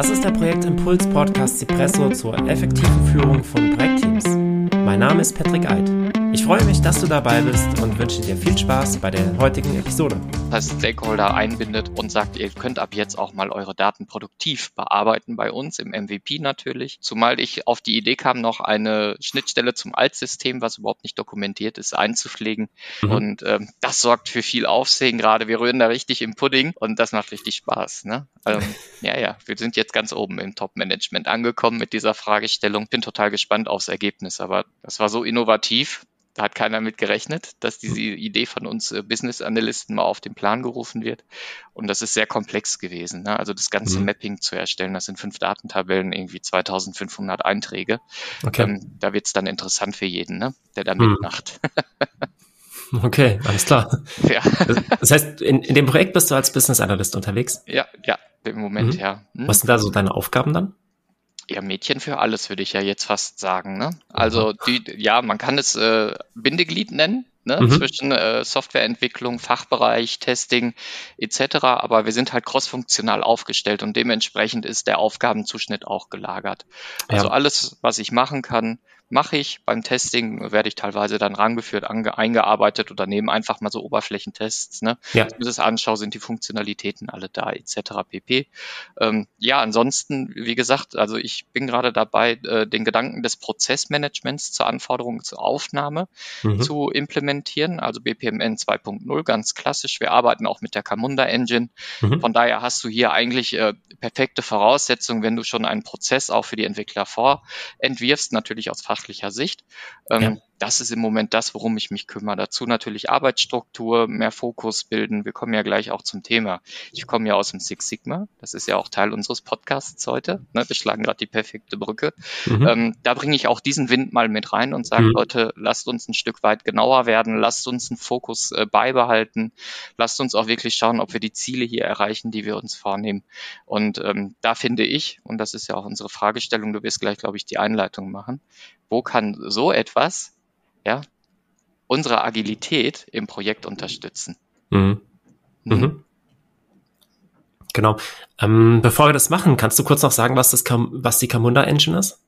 Das ist der Projektimpuls Podcast Cipresso zur effektiven Führung von Projektteams. Mein Name ist Patrick Eid. Ich freue mich, dass du dabei bist und wünsche dir viel Spaß bei der heutigen Episode. Das heißt, Stakeholder einbindet und sagt, ihr könnt ab jetzt auch mal eure Daten produktiv bearbeiten bei uns im MVP natürlich. Zumal ich auf die Idee kam, noch eine Schnittstelle zum Altsystem, was überhaupt nicht dokumentiert ist, einzupflegen. Mhm. Und ähm, das sorgt für viel Aufsehen gerade. Wir rühren da richtig im Pudding und das macht richtig Spaß. Ne? Ähm, ja, ja, wir sind jetzt ganz oben im Top-Management angekommen mit dieser Fragestellung. Bin total gespannt aufs Ergebnis, aber das war so innovativ da hat keiner mit gerechnet, dass diese Idee von uns äh, Business Analysten mal auf den Plan gerufen wird. Und das ist sehr komplex gewesen. Ne? Also das ganze mhm. Mapping zu erstellen, das sind fünf Datentabellen, irgendwie 2500 Einträge. Okay. Ähm, da wird es dann interessant für jeden, ne? der da mhm. mitmacht. Okay, alles klar. Ja. Das heißt, in, in dem Projekt bist du als Business Analyst unterwegs? Ja, ja, im Moment, mhm. ja. Hm? Was sind da so deine Aufgaben dann? Ja, Mädchen für alles, würde ich ja jetzt fast sagen. Ne? Also die, ja, man kann es äh, Bindeglied nennen. Ne, mhm. zwischen äh, Softwareentwicklung, Fachbereich, Testing etc. Aber wir sind halt crossfunktional aufgestellt und dementsprechend ist der Aufgabenzuschnitt auch gelagert. Also ja. alles, was ich machen kann, mache ich. Beim Testing werde ich teilweise dann rangeführt, eingearbeitet oder nehme einfach mal so Oberflächentests. Ne? Ja. Wenn ich das anschaue, sind die Funktionalitäten alle da, etc. pp. Ähm, ja, ansonsten, wie gesagt, also ich bin gerade dabei, äh, den Gedanken des Prozessmanagements zur Anforderung zur Aufnahme mhm. zu implementieren, also BPMN 2.0, ganz klassisch. Wir arbeiten auch mit der Camunda Engine. Mhm. Von daher hast du hier eigentlich äh, perfekte Voraussetzungen, wenn du schon einen Prozess auch für die Entwickler vorentwirfst, natürlich aus Fach fachlicher Sicht. Ähm, ja das ist im Moment das, worum ich mich kümmere. Dazu natürlich Arbeitsstruktur, mehr Fokus bilden. Wir kommen ja gleich auch zum Thema. Ich komme ja aus dem Six Sigma. Das ist ja auch Teil unseres Podcasts heute. Ne? Wir schlagen gerade die perfekte Brücke. Mhm. Ähm, da bringe ich auch diesen Wind mal mit rein und sage, mhm. Leute, lasst uns ein Stück weit genauer werden. Lasst uns einen Fokus äh, beibehalten. Lasst uns auch wirklich schauen, ob wir die Ziele hier erreichen, die wir uns vornehmen. Und ähm, da finde ich, und das ist ja auch unsere Fragestellung, du wirst gleich, glaube ich, die Einleitung machen. Wo kann so etwas ja, unsere Agilität im Projekt unterstützen. Mhm. Mhm. mhm. Genau. Ähm, bevor wir das machen, kannst du kurz noch sagen, was, das was die Camunda Engine ist?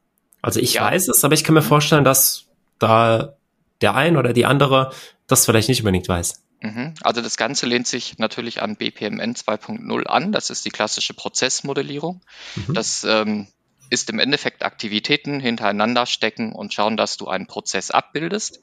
Also ich ja. weiß es, aber ich kann mir vorstellen, dass da der ein oder die andere das vielleicht nicht unbedingt weiß. Mhm. Also das Ganze lehnt sich natürlich an BPMN 2.0 an. Das ist die klassische Prozessmodellierung. Mhm. Das ähm, ist im Endeffekt Aktivitäten hintereinander stecken und schauen, dass du einen Prozess abbildest.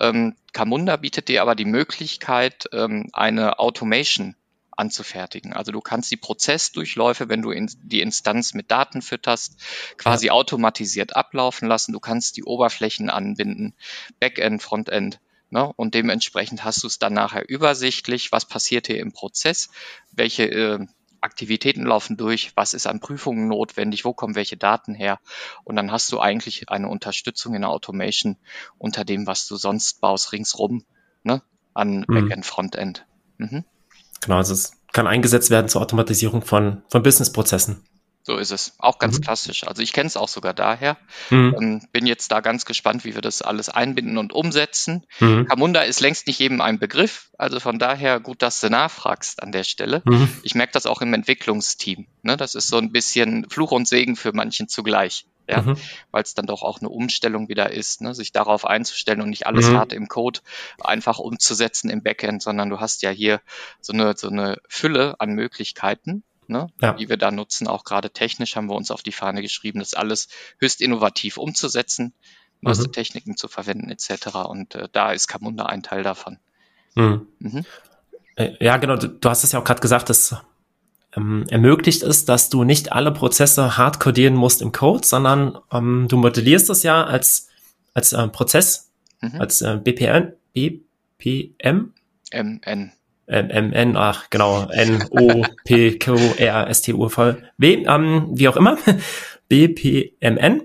Ähm, Camunda bietet dir aber die Möglichkeit, ähm, eine Automation anzufertigen. Also du kannst die Prozessdurchläufe, wenn du in die Instanz mit Daten fütterst, quasi ja. automatisiert ablaufen lassen. Du kannst die Oberflächen anbinden, Backend, Frontend. Ne? Und dementsprechend hast du es dann nachher übersichtlich, was passiert hier im Prozess, welche äh, Aktivitäten laufen durch, was ist an Prüfungen notwendig, wo kommen welche Daten her. Und dann hast du eigentlich eine Unterstützung in der Automation unter dem, was du sonst baust, ringsrum, ne, an mhm. Backend, Frontend. Mhm. Genau, also es kann eingesetzt werden zur Automatisierung von, von Businessprozessen. So ist es. Auch ganz mhm. klassisch. Also ich kenne es auch sogar daher. Mhm. Ähm, bin jetzt da ganz gespannt, wie wir das alles einbinden und umsetzen. Mhm. Camunda ist längst nicht jedem ein Begriff. Also von daher gut, dass du nachfragst an der Stelle. Mhm. Ich merke das auch im Entwicklungsteam. Ne? Das ist so ein bisschen Fluch und Segen für manchen zugleich. Ja, mhm. weil es dann doch auch eine Umstellung wieder ist, ne? sich darauf einzustellen und nicht alles mhm. hart im Code einfach umzusetzen im Backend, sondern du hast ja hier so eine, so eine Fülle an Möglichkeiten ne, ja. die wir da nutzen. Auch gerade technisch haben wir uns auf die Fahne geschrieben, das alles höchst innovativ umzusetzen, neueste mhm. Techniken zu verwenden etc. Und äh, da ist Camunda ein Teil davon. Mhm. Mhm. Äh, ja, genau. Du, du hast es ja auch gerade gesagt, dass ähm, ermöglicht es, dass du nicht alle Prozesse hart codieren musst im Code, sondern ähm, du modellierst es ja als, als äh, Prozess, mhm. als äh, BPN, BPM. MN. MN, ach genau, N-O-P-Q-R-S-T-U-V-W, ähm, wie auch immer, BPMN.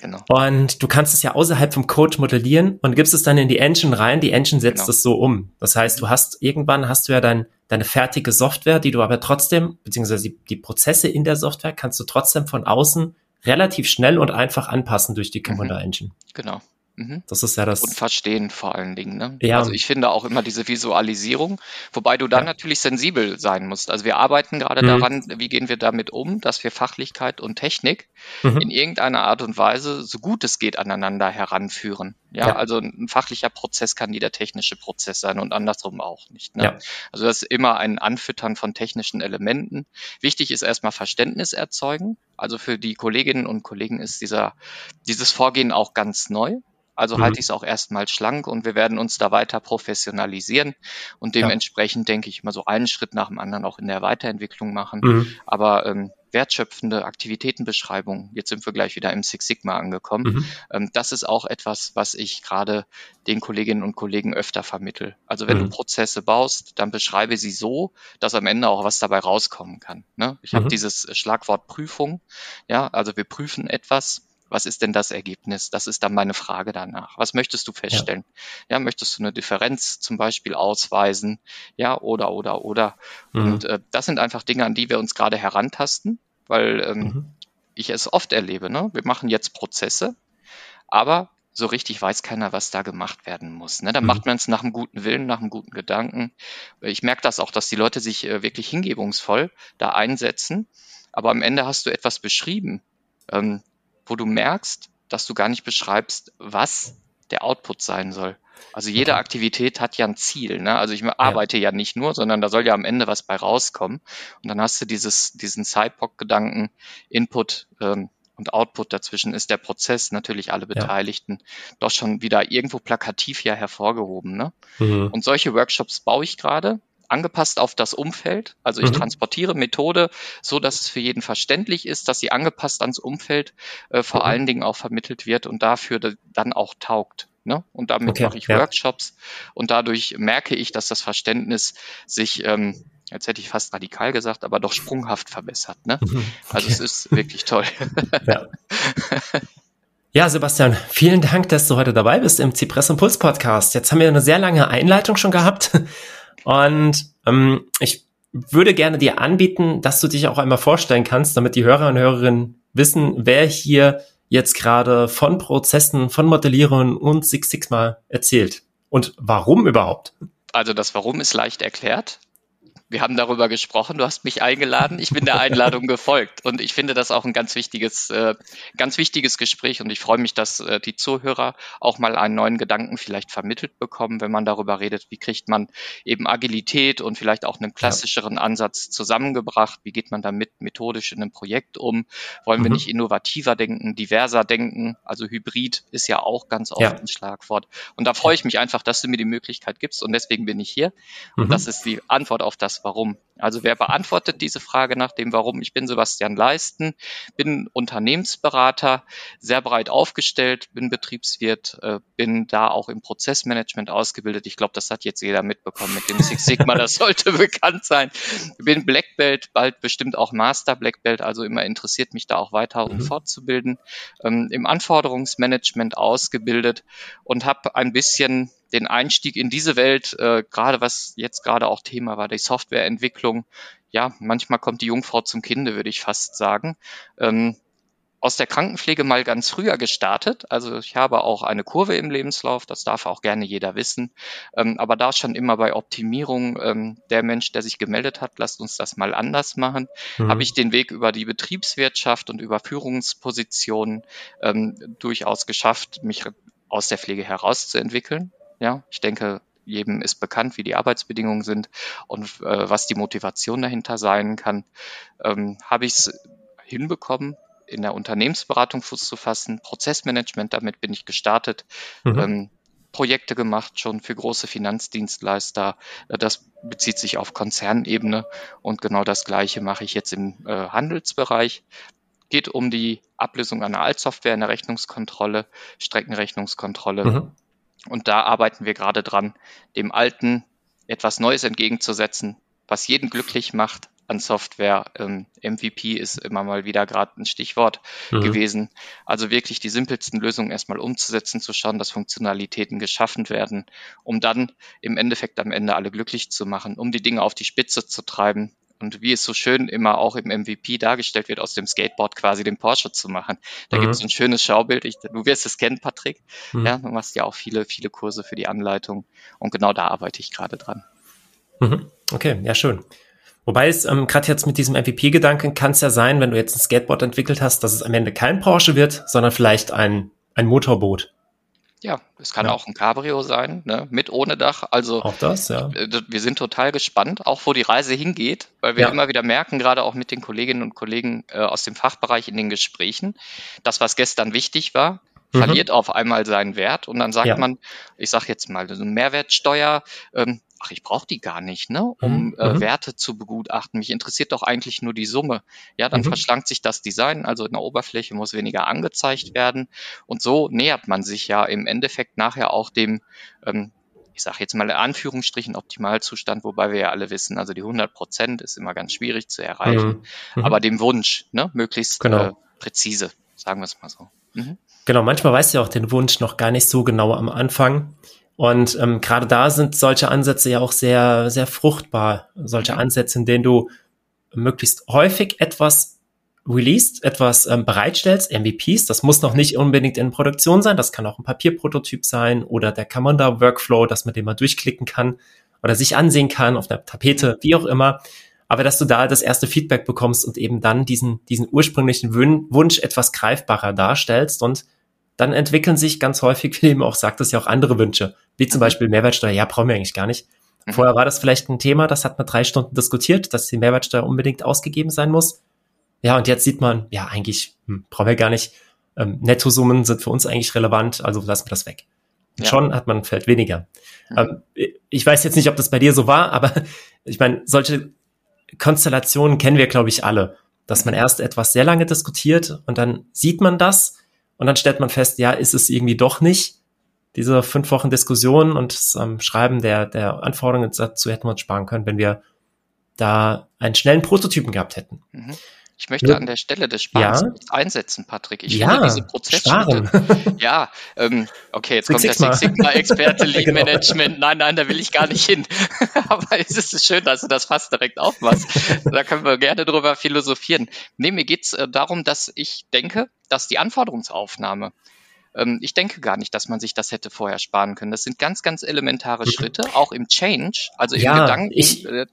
Genau. Und du kannst es ja außerhalb vom Code modellieren und gibst es dann in die Engine rein. Die Engine setzt genau. es so um. Das heißt, du hast irgendwann hast du ja dein, deine fertige Software, die du aber trotzdem, beziehungsweise die, die Prozesse in der Software kannst du trotzdem von außen relativ schnell und einfach anpassen durch die mhm. Engine. Genau. Mhm. Das ist ja das. Und verstehen vor allen Dingen. Ne? Ja. Also ich finde auch immer diese Visualisierung, wobei du dann ja. natürlich sensibel sein musst. Also wir arbeiten gerade mhm. daran, wie gehen wir damit um, dass wir Fachlichkeit und Technik mhm. in irgendeiner Art und Weise so gut es geht aneinander heranführen. Ja, ja, also ein fachlicher Prozess kann nie der technische Prozess sein und andersrum auch nicht. Ne? Ja. Also das ist immer ein Anfüttern von technischen Elementen. Wichtig ist erstmal Verständnis erzeugen. Also für die Kolleginnen und Kollegen ist dieser, dieses Vorgehen auch ganz neu. Also mhm. halte ich es auch erstmal schlank und wir werden uns da weiter professionalisieren und dementsprechend ja. denke ich mal so einen Schritt nach dem anderen auch in der Weiterentwicklung machen. Mhm. Aber ähm, wertschöpfende Aktivitätenbeschreibung, jetzt sind wir gleich wieder im Six Sigma angekommen, mhm. ähm, das ist auch etwas, was ich gerade den Kolleginnen und Kollegen öfter vermittel. Also wenn du mhm. Prozesse baust, dann beschreibe sie so, dass am Ende auch was dabei rauskommen kann. Ne? Ich habe mhm. dieses Schlagwort Prüfung, ja, also wir prüfen etwas was ist denn das Ergebnis? Das ist dann meine Frage danach. Was möchtest du feststellen? Ja, ja möchtest du eine Differenz zum Beispiel ausweisen? Ja, oder, oder, oder. Mhm. Und äh, das sind einfach Dinge, an die wir uns gerade herantasten, weil ähm, mhm. ich es oft erlebe. Ne? Wir machen jetzt Prozesse, aber so richtig weiß keiner, was da gemacht werden muss. Ne? Dann mhm. macht man es nach einem guten Willen, nach einem guten Gedanken. Ich merke das auch, dass die Leute sich äh, wirklich hingebungsvoll da einsetzen. Aber am Ende hast du etwas beschrieben, ähm, wo du merkst, dass du gar nicht beschreibst, was der Output sein soll. Also jede okay. Aktivität hat ja ein Ziel. Ne? Also ich arbeite ja. ja. nicht nur, sondern da soll ja am Ende was bei rauskommen. Und dann hast du dieses, diesen Cypok-Gedanken, Input ähm, und Output dazwischen ist der Prozess, natürlich alle Beteiligten, ja. doch schon wieder irgendwo plakativ ja hervorgehoben. Ne? Mhm. Und solche Workshops baue ich gerade angepasst auf das Umfeld. Also ich mhm. transportiere Methode so, dass es für jeden verständlich ist, dass sie angepasst ans Umfeld äh, vor mhm. allen Dingen auch vermittelt wird und dafür dann auch taugt. Ne? Und damit okay, mache ich ja. Workshops und dadurch merke ich, dass das Verständnis sich, ähm, jetzt hätte ich fast radikal gesagt, aber doch sprunghaft verbessert. Ne? Mhm. Okay. Also es ist wirklich toll. Ja. Ja, Sebastian, vielen Dank, dass du heute dabei bist im Zypress Impuls Podcast. Jetzt haben wir eine sehr lange Einleitung schon gehabt. Und ähm, ich würde gerne dir anbieten, dass du dich auch einmal vorstellen kannst, damit die Hörer und Hörerinnen wissen, wer hier jetzt gerade von Prozessen, von Modellierungen und Six Sigma erzählt. Und warum überhaupt? Also das Warum ist leicht erklärt. Wir haben darüber gesprochen, du hast mich eingeladen, ich bin der Einladung gefolgt. Und ich finde das auch ein ganz wichtiges, äh, ganz wichtiges Gespräch. Und ich freue mich, dass äh, die Zuhörer auch mal einen neuen Gedanken vielleicht vermittelt bekommen, wenn man darüber redet, wie kriegt man eben Agilität und vielleicht auch einen klassischeren Ansatz zusammengebracht, wie geht man damit methodisch in einem Projekt um, wollen mhm. wir nicht innovativer denken, diverser denken, also Hybrid ist ja auch ganz oft ja. ein Schlagwort. Und da freue ich mich einfach, dass du mir die Möglichkeit gibst. Und deswegen bin ich hier. Und mhm. das ist die Antwort auf das Warum. Also wer beantwortet diese Frage nach dem Warum? Ich bin Sebastian Leisten, bin Unternehmensberater, sehr breit aufgestellt, bin Betriebswirt, äh, bin da auch im Prozessmanagement ausgebildet. Ich glaube, das hat jetzt jeder mitbekommen mit dem Six Sigma, das sollte bekannt sein. Bin Black Belt, bald bestimmt auch Master Black Belt, also immer interessiert mich da auch weiter um mhm. fortzubilden. Ähm, Im Anforderungsmanagement ausgebildet und habe ein bisschen den Einstieg in diese Welt, äh, gerade was jetzt gerade auch Thema war, die Softwareentwicklung, ja, manchmal kommt die Jungfrau zum Kinde, würde ich fast sagen. Ähm, aus der Krankenpflege mal ganz früher gestartet. Also ich habe auch eine Kurve im Lebenslauf, das darf auch gerne jeder wissen. Ähm, aber da schon immer bei Optimierung ähm, der Mensch, der sich gemeldet hat, lasst uns das mal anders machen, mhm. habe ich den Weg über die Betriebswirtschaft und über Führungspositionen ähm, durchaus geschafft, mich aus der Pflege herauszuentwickeln. Ja, ich denke, jedem ist bekannt, wie die Arbeitsbedingungen sind und äh, was die Motivation dahinter sein kann. Ähm, Habe ich es hinbekommen, in der Unternehmensberatung Fuß zu fassen, Prozessmanagement, damit bin ich gestartet. Mhm. Ähm, Projekte gemacht, schon für große Finanzdienstleister. Das bezieht sich auf Konzernebene und genau das Gleiche mache ich jetzt im äh, Handelsbereich. Geht um die Ablösung einer Altsoftware in der Rechnungskontrolle, Streckenrechnungskontrolle. Mhm. Und da arbeiten wir gerade dran, dem Alten etwas Neues entgegenzusetzen, was jeden glücklich macht an Software. Ähm, MVP ist immer mal wieder gerade ein Stichwort mhm. gewesen. Also wirklich die simpelsten Lösungen erstmal umzusetzen, zu schauen, dass Funktionalitäten geschaffen werden, um dann im Endeffekt am Ende alle glücklich zu machen, um die Dinge auf die Spitze zu treiben und wie es so schön immer auch im MVP dargestellt wird, aus dem Skateboard quasi den Porsche zu machen. Da mhm. gibt es ein schönes Schaubild. Ich, du wirst es kennen, Patrick. Mhm. Ja, du machst ja auch viele, viele Kurse für die Anleitung und genau da arbeite ich gerade dran. Mhm. Okay, ja, schön. Wobei es ähm, gerade jetzt mit diesem MVP-Gedanken kann es ja sein, wenn du jetzt ein Skateboard entwickelt hast, dass es am Ende kein Porsche wird, sondern vielleicht ein, ein Motorboot. Ja, es kann ja. auch ein Cabrio sein, ne? mit ohne Dach. Also auch das, ja. Wir sind total gespannt, auch wo die Reise hingeht, weil wir ja. immer wieder merken, gerade auch mit den Kolleginnen und Kollegen äh, aus dem Fachbereich in den Gesprächen, das, was gestern wichtig war, mhm. verliert auf einmal seinen Wert und dann sagt ja. man, ich sage jetzt mal, eine Mehrwertsteuer, ähm, ach, ich brauche die gar nicht, ne, um mhm. äh, mhm. Werte zu begutachten. Mich interessiert doch eigentlich nur die Summe. Ja, dann mhm. verschlankt sich das Design, also in der Oberfläche muss weniger angezeigt werden. Und so nähert man sich ja im Endeffekt nachher auch dem, ähm, ich sage jetzt mal in Anführungsstrichen Optimalzustand, wobei wir ja alle wissen, also die 100 Prozent ist immer ganz schwierig zu erreichen, mhm. mhm. aber dem Wunsch, ne, möglichst genau. äh, präzise, sagen wir es mal so. Mhm. Genau, manchmal weißt du ja auch den Wunsch noch gar nicht so genau am Anfang. Und ähm, gerade da sind solche Ansätze ja auch sehr, sehr fruchtbar. Solche. Ansätze, in denen du möglichst häufig etwas released, etwas ähm, bereitstellst, MVPs. Das muss noch nicht unbedingt in Produktion sein. Das kann auch ein Papierprototyp sein oder der Commander Workflow, dass man den mal durchklicken kann oder sich ansehen kann auf der Tapete, wie auch immer. Aber dass du da das erste Feedback bekommst und eben dann diesen, diesen ursprünglichen Wunsch etwas greifbarer darstellst und dann entwickeln sich ganz häufig, wie eben auch sagt es ja auch andere Wünsche, wie zum mhm. Beispiel Mehrwertsteuer. Ja, brauchen wir eigentlich gar nicht. Mhm. Vorher war das vielleicht ein Thema, das hat man drei Stunden diskutiert, dass die Mehrwertsteuer unbedingt ausgegeben sein muss. Ja, und jetzt sieht man, ja, eigentlich hm, brauchen wir gar nicht. Ähm, Nettosummen sind für uns eigentlich relevant, also lassen wir das weg. Ja. Schon hat man Feld weniger. Mhm. Ähm, ich weiß jetzt nicht, ob das bei dir so war, aber ich meine, solche Konstellationen kennen wir, glaube ich, alle. Dass man erst etwas sehr lange diskutiert und dann sieht man das und dann stellt man fest, ja, ist es irgendwie doch nicht. Diese fünf Wochen Diskussion und das ähm, Schreiben der, der Anforderungen dazu hätten wir uns sparen können, wenn wir da einen schnellen Prototypen gehabt hätten. Mhm. Ich möchte an der Stelle des Sparens ja? einsetzen, Patrick. Ich ja, finde diese Prozessschritte. Ja, ähm, okay, jetzt Six kommt der Six Sigma-Experte, Lean genau. Management. Nein, nein, da will ich gar nicht hin. Aber es ist schön, dass du das fast direkt aufmachst. da können wir gerne drüber philosophieren. Nee, mir geht's äh, darum, dass ich denke, dass die Anforderungsaufnahme ähm, ich denke gar nicht, dass man sich das hätte vorher sparen können. Das sind ganz, ganz elementare mhm. Schritte, auch im Change, also ja, im Gedanken, ich, äh,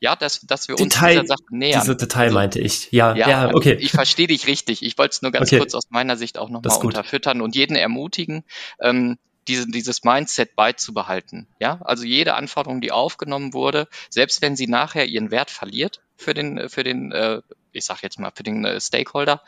ja, dass, dass wir Detail, uns dieser Sache nähern. Diese Detail also, meinte ich. Ja, ja, ja okay. Ich verstehe dich richtig. Ich wollte es nur ganz okay. kurz aus meiner Sicht auch nochmal unterfüttern und jeden ermutigen, ähm, diese, dieses Mindset beizubehalten. Ja, also jede Anforderung, die aufgenommen wurde, selbst wenn sie nachher ihren Wert verliert für den, für den, äh, ich sag jetzt mal für den äh, Stakeholder,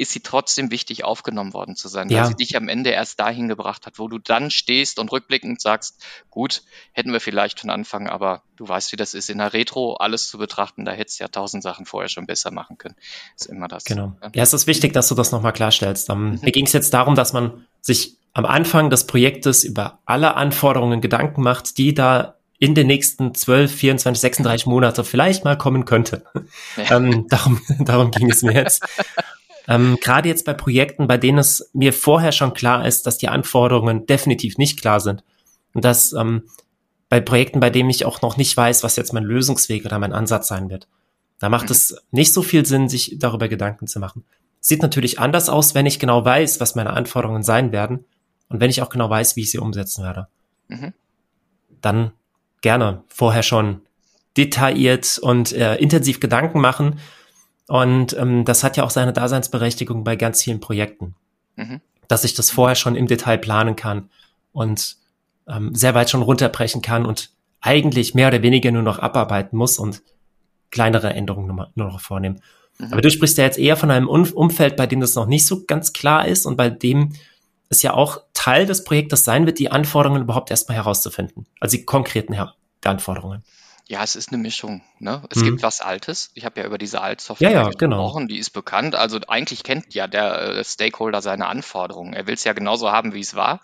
ist sie trotzdem wichtig aufgenommen worden zu sein, ja. weil sie dich am Ende erst dahin gebracht hat, wo du dann stehst und rückblickend sagst, gut, hätten wir vielleicht von Anfang, aber du weißt, wie das ist, in der Retro alles zu betrachten, da hättest du ja tausend Sachen vorher schon besser machen können. Ist immer das. Genau. Ja, ja es ist wichtig, dass du das nochmal klarstellst. Um, ähm, mhm. Mir ging es jetzt darum, dass man sich am Anfang des Projektes über alle Anforderungen Gedanken macht, die da in den nächsten 12, 24, 36 Monate vielleicht mal kommen könnte. Ja. ähm, darum, darum ging es mir jetzt. Ähm, Gerade jetzt bei Projekten, bei denen es mir vorher schon klar ist, dass die Anforderungen definitiv nicht klar sind. Und dass ähm, bei Projekten, bei denen ich auch noch nicht weiß, was jetzt mein Lösungsweg oder mein Ansatz sein wird. Da macht mhm. es nicht so viel Sinn, sich darüber Gedanken zu machen. Sieht natürlich anders aus, wenn ich genau weiß, was meine Anforderungen sein werden und wenn ich auch genau weiß, wie ich sie umsetzen werde. Mhm. Dann gerne vorher schon detailliert und äh, intensiv Gedanken machen und ähm, das hat ja auch seine Daseinsberechtigung bei ganz vielen Projekten, mhm. dass ich das vorher schon im Detail planen kann und ähm, sehr weit schon runterbrechen kann und eigentlich mehr oder weniger nur noch abarbeiten muss und kleinere Änderungen nur, nur noch vornehmen. Mhm. Aber du sprichst ja jetzt eher von einem Umfeld, bei dem das noch nicht so ganz klar ist und bei dem es ja auch Teil des Projektes sein wird, die Anforderungen überhaupt erstmal herauszufinden, also die konkreten Anforderungen. Ja, es ist eine Mischung. Ne? Es mhm. gibt was Altes. Ich habe ja über diese Altsoftware ja, ja, gesprochen, genau. die ist bekannt. Also eigentlich kennt ja der äh, Stakeholder seine Anforderungen. Er will es ja genauso haben, wie es war.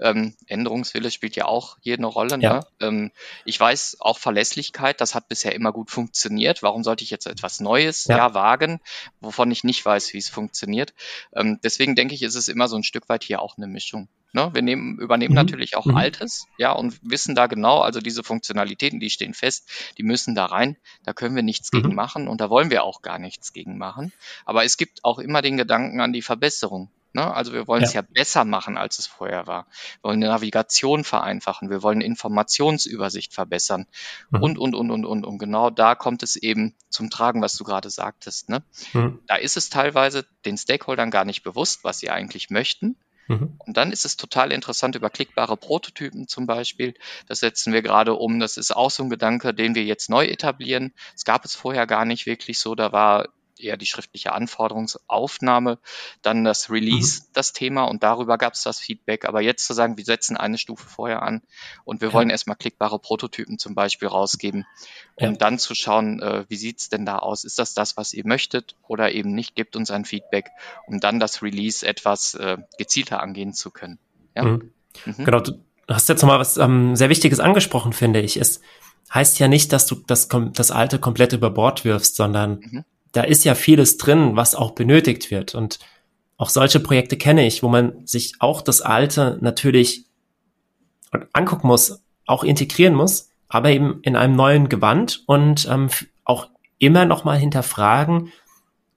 Ähm, Änderungswille spielt ja auch hier eine Rolle. Ja. Ne? Ähm, ich weiß auch Verlässlichkeit, das hat bisher immer gut funktioniert. Warum sollte ich jetzt etwas Neues ja wagen, wovon ich nicht weiß, wie es funktioniert? Ähm, deswegen denke ich, ist es immer so ein Stück weit hier auch eine Mischung. Ne? Wir nehmen, übernehmen mhm. natürlich auch mhm. Altes, ja, und wissen da genau, also diese Funktionalitäten, die stehen fest, die müssen da rein. Da können wir nichts mhm. gegen machen und da wollen wir auch gar nichts gegen machen. Aber es gibt auch immer den Gedanken an die Verbesserung. Ne? Also wir wollen ja. es ja besser machen, als es vorher war. Wir wollen die Navigation vereinfachen, wir wollen Informationsübersicht verbessern mhm. und, und, und, und, und. Und genau da kommt es eben zum Tragen, was du gerade sagtest. Ne? Mhm. Da ist es teilweise den Stakeholdern gar nicht bewusst, was sie eigentlich möchten. Mhm. Und dann ist es total interessant über klickbare Prototypen zum Beispiel. Das setzen wir gerade um. Das ist auch so ein Gedanke, den wir jetzt neu etablieren. Es gab es vorher gar nicht wirklich so. Da war eher die schriftliche Anforderungsaufnahme, dann das Release, mhm. das Thema und darüber gab es das Feedback. Aber jetzt zu sagen, wir setzen eine Stufe vorher an und wir ja. wollen erstmal klickbare Prototypen zum Beispiel rausgeben, um ja. dann zu schauen, äh, wie sieht's denn da aus? Ist das das, was ihr möchtet oder eben nicht? Gebt uns ein Feedback, um dann das Release etwas äh, gezielter angehen zu können. Ja? Mhm. Mhm. Genau, du hast jetzt nochmal was ähm, sehr Wichtiges angesprochen, finde ich. Es heißt ja nicht, dass du das, das Alte komplett über Bord wirfst, sondern mhm da ist ja vieles drin, was auch benötigt wird. Und auch solche Projekte kenne ich, wo man sich auch das Alte natürlich angucken muss, auch integrieren muss, aber eben in einem neuen Gewand und ähm, auch immer noch mal hinterfragen,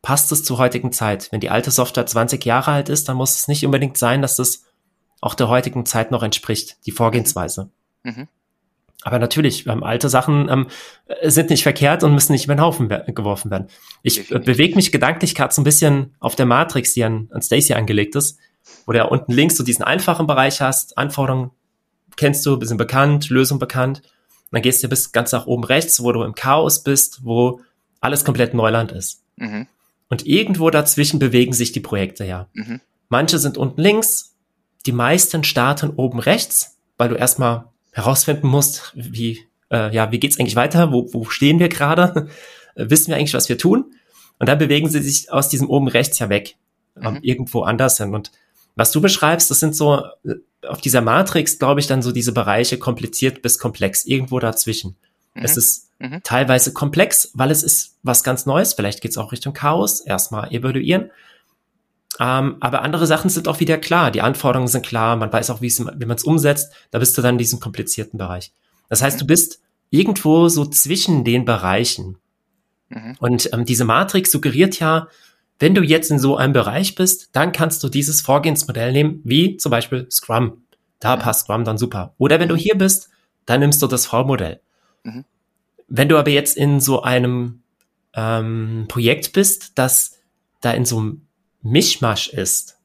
passt es zur heutigen Zeit? Wenn die alte Software 20 Jahre alt ist, dann muss es nicht unbedingt sein, dass das auch der heutigen Zeit noch entspricht, die Vorgehensweise. Mhm. Aber natürlich, ähm, alte Sachen ähm, sind nicht verkehrt und müssen nicht über den Haufen geworfen werden. Ich äh, bewege mich gedanklich gerade so ein bisschen auf der Matrix, die an, an Stacy angelegt ist, wo du ja unten links so diesen einfachen Bereich hast, Anforderungen kennst du, bisschen bekannt, Lösung bekannt. Und dann gehst du bis ganz nach oben rechts, wo du im Chaos bist, wo alles komplett Neuland ist. Mhm. Und irgendwo dazwischen bewegen sich die Projekte ja. Mhm. Manche sind unten links, die meisten starten oben rechts, weil du erstmal herausfinden musst, wie, äh, ja, wie geht's eigentlich weiter? Wo, wo stehen wir gerade? Wissen wir eigentlich, was wir tun? Und dann bewegen sie sich aus diesem oben rechts ja weg, ähm, mhm. irgendwo anders hin. Und was du beschreibst, das sind so äh, auf dieser Matrix, glaube ich, dann so diese Bereiche kompliziert bis komplex, irgendwo dazwischen. Mhm. Es ist mhm. teilweise komplex, weil es ist was ganz Neues. Vielleicht geht's auch Richtung Chaos. Erstmal evaluieren. Ähm, aber andere Sachen sind auch wieder klar. Die Anforderungen sind klar. Man weiß auch, wie, man es umsetzt. Da bist du dann in diesem komplizierten Bereich. Das heißt, du bist irgendwo so zwischen den Bereichen. Mhm. Und ähm, diese Matrix suggeriert ja, wenn du jetzt in so einem Bereich bist, dann kannst du dieses Vorgehensmodell nehmen, wie zum Beispiel Scrum. Da mhm. passt Scrum dann super. Oder wenn du hier bist, dann nimmst du das V-Modell. Mhm. Wenn du aber jetzt in so einem ähm, Projekt bist, das da in so einem Mischmasch ist,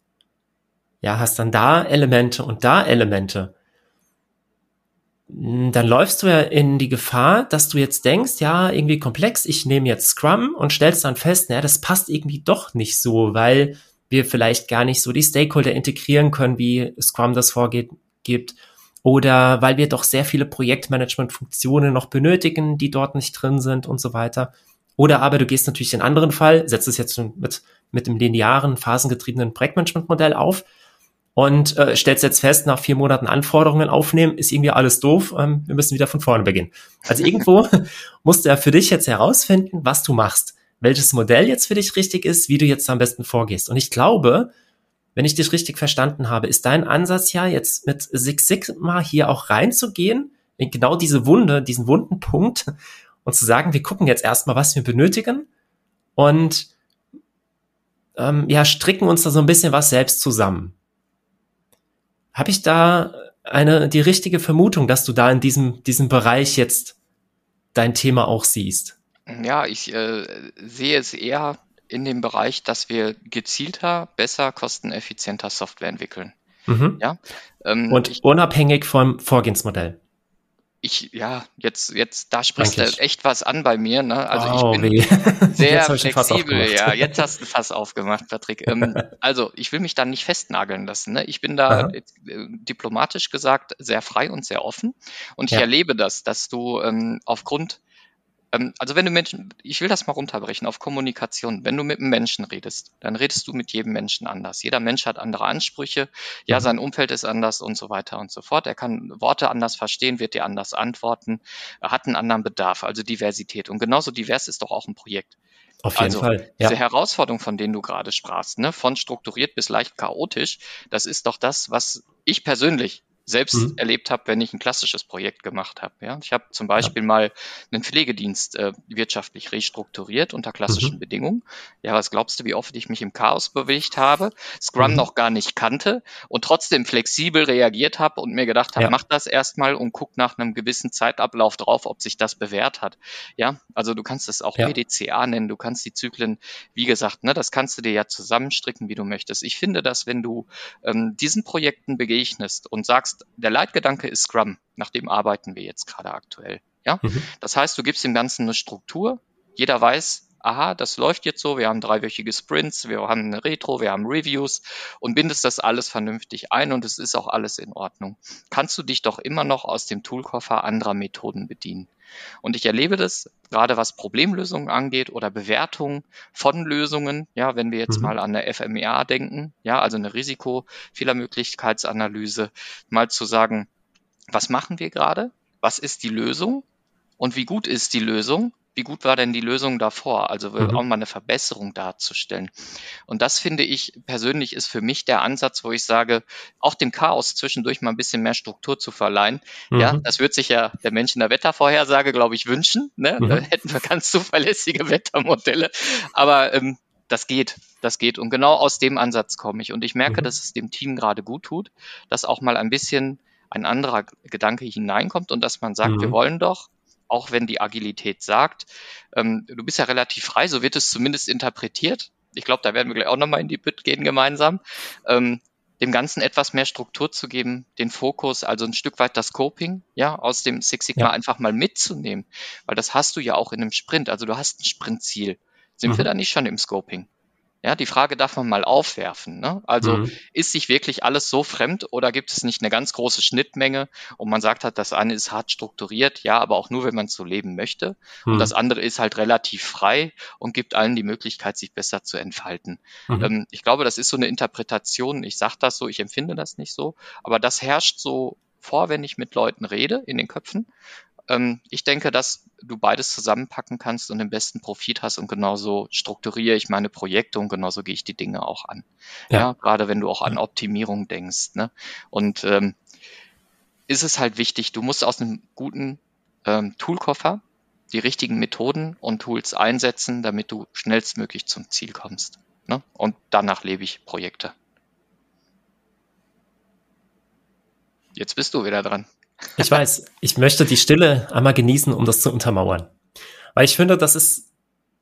ja, hast dann da Elemente und da Elemente, hm, dann läufst du ja in die Gefahr, dass du jetzt denkst, ja, irgendwie komplex, ich nehme jetzt Scrum und stellst dann fest, naja, das passt irgendwie doch nicht so, weil wir vielleicht gar nicht so die Stakeholder integrieren können, wie Scrum das vorgeht, gibt. Oder weil wir doch sehr viele Projektmanagement-Funktionen noch benötigen, die dort nicht drin sind und so weiter. Oder aber du gehst natürlich den anderen Fall, setzt es jetzt mit, mit dem linearen, phasengetriebenen Projektmanagementmodell auf und äh, stellst jetzt fest, nach vier Monaten Anforderungen aufnehmen, ist irgendwie alles doof, ähm, wir müssen wieder von vorne beginnen. Also irgendwo musst du ja für dich jetzt herausfinden, was du machst, welches Modell jetzt für dich richtig ist, wie du jetzt am besten vorgehst. Und ich glaube, wenn ich dich richtig verstanden habe, ist dein Ansatz ja jetzt mit Six Sigma hier auch reinzugehen, in genau diese Wunde, diesen wunden Punkt und zu sagen, wir gucken jetzt erstmal, was wir benötigen und ähm, ja, stricken uns da so ein bisschen was selbst zusammen. Habe ich da eine die richtige Vermutung, dass du da in diesem diesem Bereich jetzt dein Thema auch siehst? Ja, ich äh, sehe es eher in dem Bereich, dass wir gezielter, besser, kosteneffizienter Software entwickeln. Mhm. Ja. Ähm, und ich, unabhängig vom Vorgehensmodell ich, ja, jetzt, jetzt, da sprichst du echt was an bei mir, ne? Also wow, ich bin weh. sehr flexibel, ja. Jetzt hast du Fass aufgemacht, Patrick. Ähm, also ich will mich da nicht festnageln lassen. Ne? Ich bin da äh, diplomatisch gesagt sehr frei und sehr offen. Und ich ja. erlebe das, dass du ähm, aufgrund also wenn du Menschen, ich will das mal runterbrechen auf Kommunikation. Wenn du mit einem Menschen redest, dann redest du mit jedem Menschen anders. Jeder Mensch hat andere Ansprüche. Ja, mhm. sein Umfeld ist anders und so weiter und so fort. Er kann Worte anders verstehen, wird dir anders antworten, er hat einen anderen Bedarf, also Diversität. Und genauso divers ist doch auch ein Projekt. Auf jeden also, Fall. Ja. Diese Herausforderung, von denen du gerade sprachst, ne, von strukturiert bis leicht chaotisch, das ist doch das, was ich persönlich selbst mhm. erlebt habe, wenn ich ein klassisches Projekt gemacht habe. Ja? Ich habe zum Beispiel ja. mal einen Pflegedienst äh, wirtschaftlich restrukturiert unter klassischen mhm. Bedingungen. Ja, was glaubst du, wie oft ich mich im Chaos bewegt habe, Scrum mhm. noch gar nicht kannte und trotzdem flexibel reagiert habe und mir gedacht habe, ja. mach das erstmal und guck nach einem gewissen Zeitablauf drauf, ob sich das bewährt hat. Ja, also du kannst es auch ja. PDCA nennen, du kannst die Zyklen, wie gesagt, ne, das kannst du dir ja zusammenstricken, wie du möchtest. Ich finde, dass wenn du ähm, diesen Projekten begegnest und sagst, sagst, der Leitgedanke ist Scrum, nach dem arbeiten wir jetzt gerade aktuell. Ja? Mhm. Das heißt, du gibst dem Ganzen eine Struktur. Jeder weiß, aha, das läuft jetzt so, wir haben dreiwöchige Sprints, wir haben eine Retro, wir haben Reviews und bindest das alles vernünftig ein und es ist auch alles in Ordnung. Kannst du dich doch immer noch aus dem Toolkoffer anderer Methoden bedienen. Und ich erlebe das gerade was Problemlösungen angeht oder Bewertung von Lösungen. Ja, wenn wir jetzt mhm. mal an eine FMEA denken, ja, also eine Risikofehlermöglichkeitsanalyse, mal zu sagen, was machen wir gerade? Was ist die Lösung? Und wie gut ist die Lösung? Wie gut war denn die Lösung davor? Also mhm. auch mal eine Verbesserung darzustellen. Und das finde ich persönlich ist für mich der Ansatz, wo ich sage, auch dem Chaos zwischendurch mal ein bisschen mehr Struktur zu verleihen. Mhm. Ja, das wird sich ja der Mensch in der Wettervorhersage, glaube ich, wünschen. Ne? Mhm. Da hätten wir ganz zuverlässige Wettermodelle. Aber ähm, das geht, das geht. Und genau aus dem Ansatz komme ich. Und ich merke, mhm. dass es dem Team gerade gut tut, dass auch mal ein bisschen ein anderer Gedanke hineinkommt und dass man sagt, mhm. wir wollen doch auch wenn die Agilität sagt, ähm, du bist ja relativ frei, so wird es zumindest interpretiert. Ich glaube, da werden wir gleich auch nochmal in die Bütt gehen gemeinsam. Ähm, dem Ganzen etwas mehr Struktur zu geben, den Fokus, also ein Stück weit das Scoping, ja, aus dem Six Sigma ja. einfach mal mitzunehmen, weil das hast du ja auch in einem Sprint, also du hast ein Sprintziel. Sind mhm. wir da nicht schon im Scoping? Ja, die Frage darf man mal aufwerfen. Ne? Also mhm. ist sich wirklich alles so fremd oder gibt es nicht eine ganz große Schnittmenge und man sagt halt, das eine ist hart strukturiert, ja, aber auch nur, wenn man so leben möchte. Mhm. Und das andere ist halt relativ frei und gibt allen die Möglichkeit, sich besser zu entfalten. Mhm. Ähm, ich glaube, das ist so eine Interpretation. Ich sage das so, ich empfinde das nicht so, aber das herrscht so vor, wenn ich mit Leuten rede in den Köpfen. Ähm, ich denke, dass du beides zusammenpacken kannst und den besten Profit hast und genauso strukturiere ich meine Projekte und genauso gehe ich die Dinge auch an. Ja, ja gerade wenn du auch an Optimierung denkst. Ne? Und ähm, ist es halt wichtig, du musst aus einem guten ähm, Toolkoffer die richtigen Methoden und Tools einsetzen, damit du schnellstmöglich zum Ziel kommst. Ne? Und danach lebe ich Projekte. Jetzt bist du wieder dran. Ich weiß, ich möchte die Stille einmal genießen, um das zu untermauern. Weil ich finde, das ist,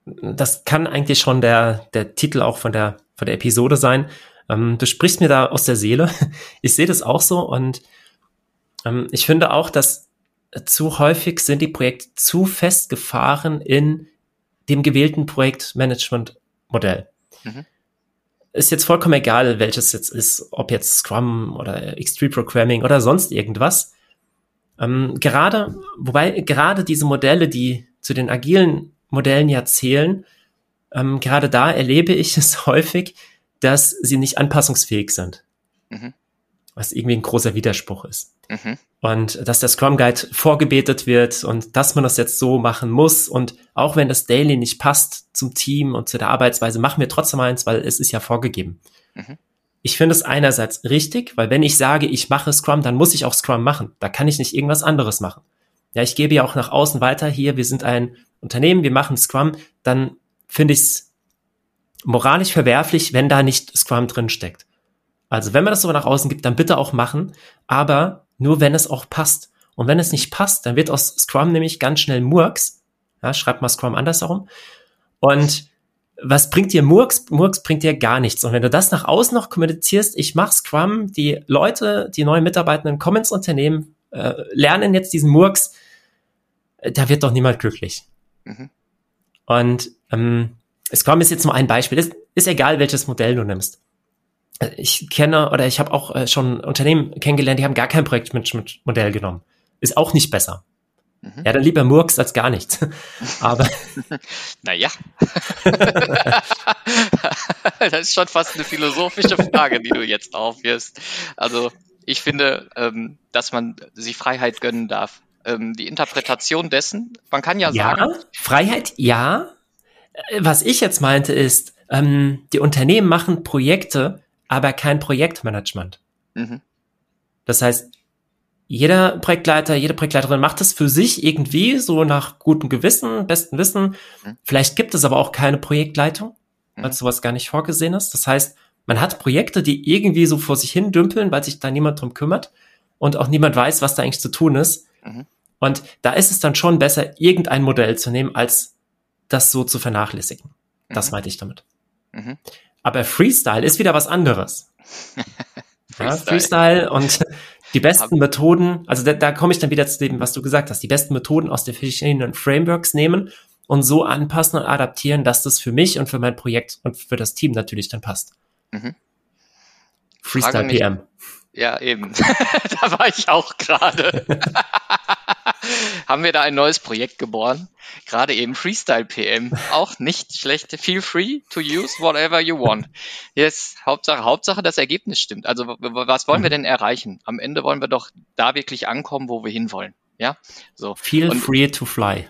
das kann eigentlich schon der, der Titel auch von der, von der Episode sein. Ähm, du sprichst mir da aus der Seele. Ich sehe das auch so und ähm, ich finde auch, dass zu häufig sind die Projekte zu festgefahren in dem gewählten Projektmanagement-Modell. Mhm. Ist jetzt vollkommen egal, welches jetzt ist, ob jetzt Scrum oder X3 Programming oder sonst irgendwas. Ähm, gerade, wobei gerade diese Modelle, die zu den agilen Modellen ja zählen, ähm, gerade da erlebe ich es häufig, dass sie nicht anpassungsfähig sind. Mhm. Was irgendwie ein großer Widerspruch ist. Mhm. Und dass der Scrum Guide vorgebetet wird und dass man das jetzt so machen muss. Und auch wenn das Daily nicht passt zum Team und zu der Arbeitsweise, machen wir trotzdem eins, weil es ist ja vorgegeben. Mhm. Ich finde es einerseits richtig, weil wenn ich sage, ich mache Scrum, dann muss ich auch Scrum machen. Da kann ich nicht irgendwas anderes machen. Ja, ich gebe ja auch nach außen weiter hier, wir sind ein Unternehmen, wir machen Scrum, dann finde ich es moralisch verwerflich, wenn da nicht Scrum drin steckt. Also wenn man das so nach außen gibt, dann bitte auch machen, aber nur wenn es auch passt. Und wenn es nicht passt, dann wird aus Scrum nämlich ganz schnell Murks. Ja, schreibt mal Scrum andersherum. Und was bringt dir Murks? Murks bringt dir gar nichts. Und wenn du das nach außen noch kommunizierst, ich mache Scrum, die Leute, die neuen Mitarbeitenden kommen ins Unternehmen, äh, lernen jetzt diesen Murks, äh, da wird doch niemand glücklich. Mhm. Und ähm, Scrum ist jetzt nur ein Beispiel. Ist, ist egal, welches Modell du nimmst. Äh, ich kenne oder ich habe auch äh, schon Unternehmen kennengelernt, die haben gar kein Projektmanagement-Modell genommen. Ist auch nicht besser. Mhm. Ja, dann lieber Murks als gar nichts. Aber. naja. das ist schon fast eine philosophische Frage, die du jetzt aufwirfst. Also, ich finde, ähm, dass man sich Freiheit gönnen darf. Ähm, die Interpretation dessen, man kann ja, ja sagen. Freiheit, ja. Äh, was ich jetzt meinte ist, ähm, die Unternehmen machen Projekte, aber kein Projektmanagement. Mhm. Das heißt, jeder Projektleiter, jede Projektleiterin macht es für sich irgendwie so nach gutem Gewissen, besten Wissen. Mhm. Vielleicht gibt es aber auch keine Projektleitung, weil mhm. sowas gar nicht vorgesehen ist. Das heißt, man hat Projekte, die irgendwie so vor sich hin dümpeln, weil sich da niemand drum kümmert und auch niemand weiß, was da eigentlich zu tun ist. Mhm. Und da ist es dann schon besser, irgendein Modell zu nehmen, als das so zu vernachlässigen. Das mhm. meinte ich damit. Mhm. Aber Freestyle ist wieder was anderes. Freestyle. Ja, Freestyle und die besten Methoden, also da, da komme ich dann wieder zu dem, was du gesagt hast, die besten Methoden aus den verschiedenen Frameworks nehmen und so anpassen und adaptieren, dass das für mich und für mein Projekt und für das Team natürlich dann passt. Mhm. Freestyle PM. Ja, eben. da war ich auch gerade. Haben wir da ein neues Projekt geboren? Gerade eben Freestyle PM. Auch nicht schlecht. Feel free to use whatever you want. Yes, Hauptsache, Hauptsache das Ergebnis stimmt. Also was wollen wir denn erreichen? Am Ende wollen wir doch da wirklich ankommen, wo wir hinwollen. Ja, so. Feel Und, free to fly.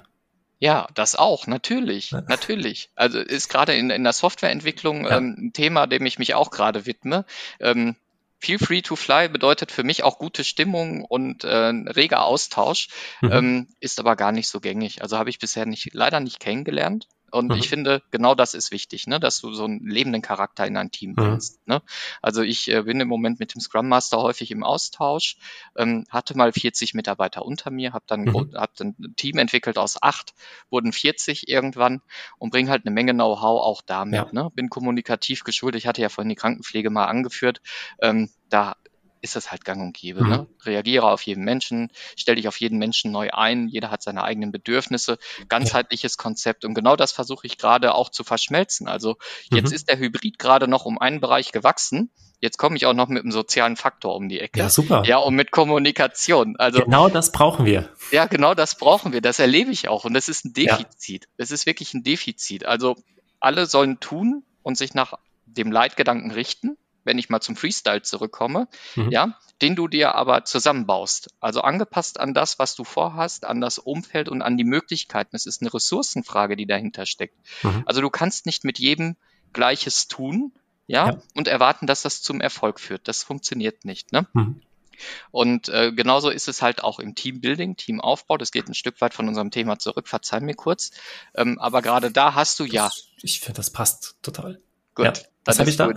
Ja, das auch, natürlich, natürlich. Also ist gerade in, in der Softwareentwicklung ja. ähm, ein Thema, dem ich mich auch gerade widme. Ähm, Feel free to fly bedeutet für mich auch gute Stimmung und äh, reger Austausch, mhm. ähm, ist aber gar nicht so gängig. Also habe ich bisher nicht, leider nicht kennengelernt. Und mhm. ich finde, genau das ist wichtig, ne? dass du so einen lebenden Charakter in ein Team mhm. bringst. Mhm. Ne? Also ich äh, bin im Moment mit dem Scrum Master häufig im Austausch, ähm, hatte mal 40 Mitarbeiter unter mir, habe dann, mhm. hab dann ein Team entwickelt aus acht, wurden 40 irgendwann und bringe halt eine Menge Know-how auch damit. Ja. Ne? Bin kommunikativ geschult. Ich hatte ja vorhin die Krankenpflege mal angeführt. Ähm, da ist das halt gang und gäbe. Mhm. Ne? Reagiere auf jeden Menschen, stell dich auf jeden Menschen neu ein, jeder hat seine eigenen Bedürfnisse, ganzheitliches Konzept und genau das versuche ich gerade auch zu verschmelzen. Also jetzt mhm. ist der Hybrid gerade noch um einen Bereich gewachsen, Jetzt komme ich auch noch mit einem sozialen Faktor um die Ecke. Ja, super. Ja, und mit Kommunikation. Also genau das brauchen wir. Ja, genau das brauchen wir. Das erlebe ich auch. Und das ist ein Defizit. Es ja. ist wirklich ein Defizit. Also alle sollen tun und sich nach dem Leitgedanken richten wenn ich mal zum Freestyle zurückkomme, mhm. ja, den du dir aber zusammenbaust. Also angepasst an das, was du vorhast, an das Umfeld und an die Möglichkeiten. Es ist eine Ressourcenfrage, die dahinter steckt. Mhm. Also du kannst nicht mit jedem Gleiches tun, ja, ja, und erwarten, dass das zum Erfolg führt. Das funktioniert nicht, ne? Mhm. Und äh, genauso ist es halt auch im Teambuilding, Teamaufbau. Das geht ein Stück weit von unserem Thema zurück, verzeih mir kurz. Ähm, aber gerade da hast du ja. Ich finde, das passt total. Gut. Ja. Was habe ich da?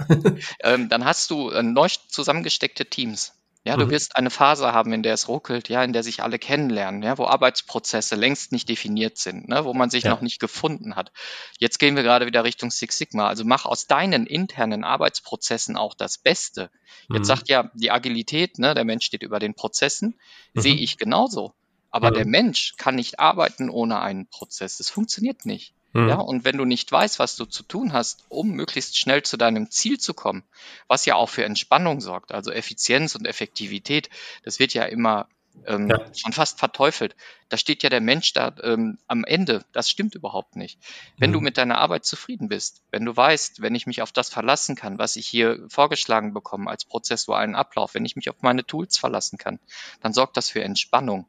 ähm, dann hast du äh, neu zusammengesteckte Teams. Ja, du mhm. wirst eine Phase haben, in der es ruckelt, ja, in der sich alle kennenlernen, ja, wo Arbeitsprozesse längst nicht definiert sind, ne, wo man sich ja. noch nicht gefunden hat. Jetzt gehen wir gerade wieder Richtung Six Sigma. Also mach aus deinen internen Arbeitsprozessen auch das Beste. Jetzt mhm. sagt ja die Agilität, ne, der Mensch steht über den Prozessen, mhm. sehe ich genauso. Aber der Mensch kann nicht arbeiten ohne einen Prozess. Das funktioniert nicht. Mhm. Ja, und wenn du nicht weißt, was du zu tun hast, um möglichst schnell zu deinem Ziel zu kommen, was ja auch für Entspannung sorgt, also Effizienz und Effektivität, das wird ja immer ähm, ja. schon fast verteufelt. Da steht ja der Mensch da ähm, am Ende. Das stimmt überhaupt nicht. Wenn mhm. du mit deiner Arbeit zufrieden bist, wenn du weißt, wenn ich mich auf das verlassen kann, was ich hier vorgeschlagen bekomme als prozessualen Ablauf, wenn ich mich auf meine Tools verlassen kann, dann sorgt das für Entspannung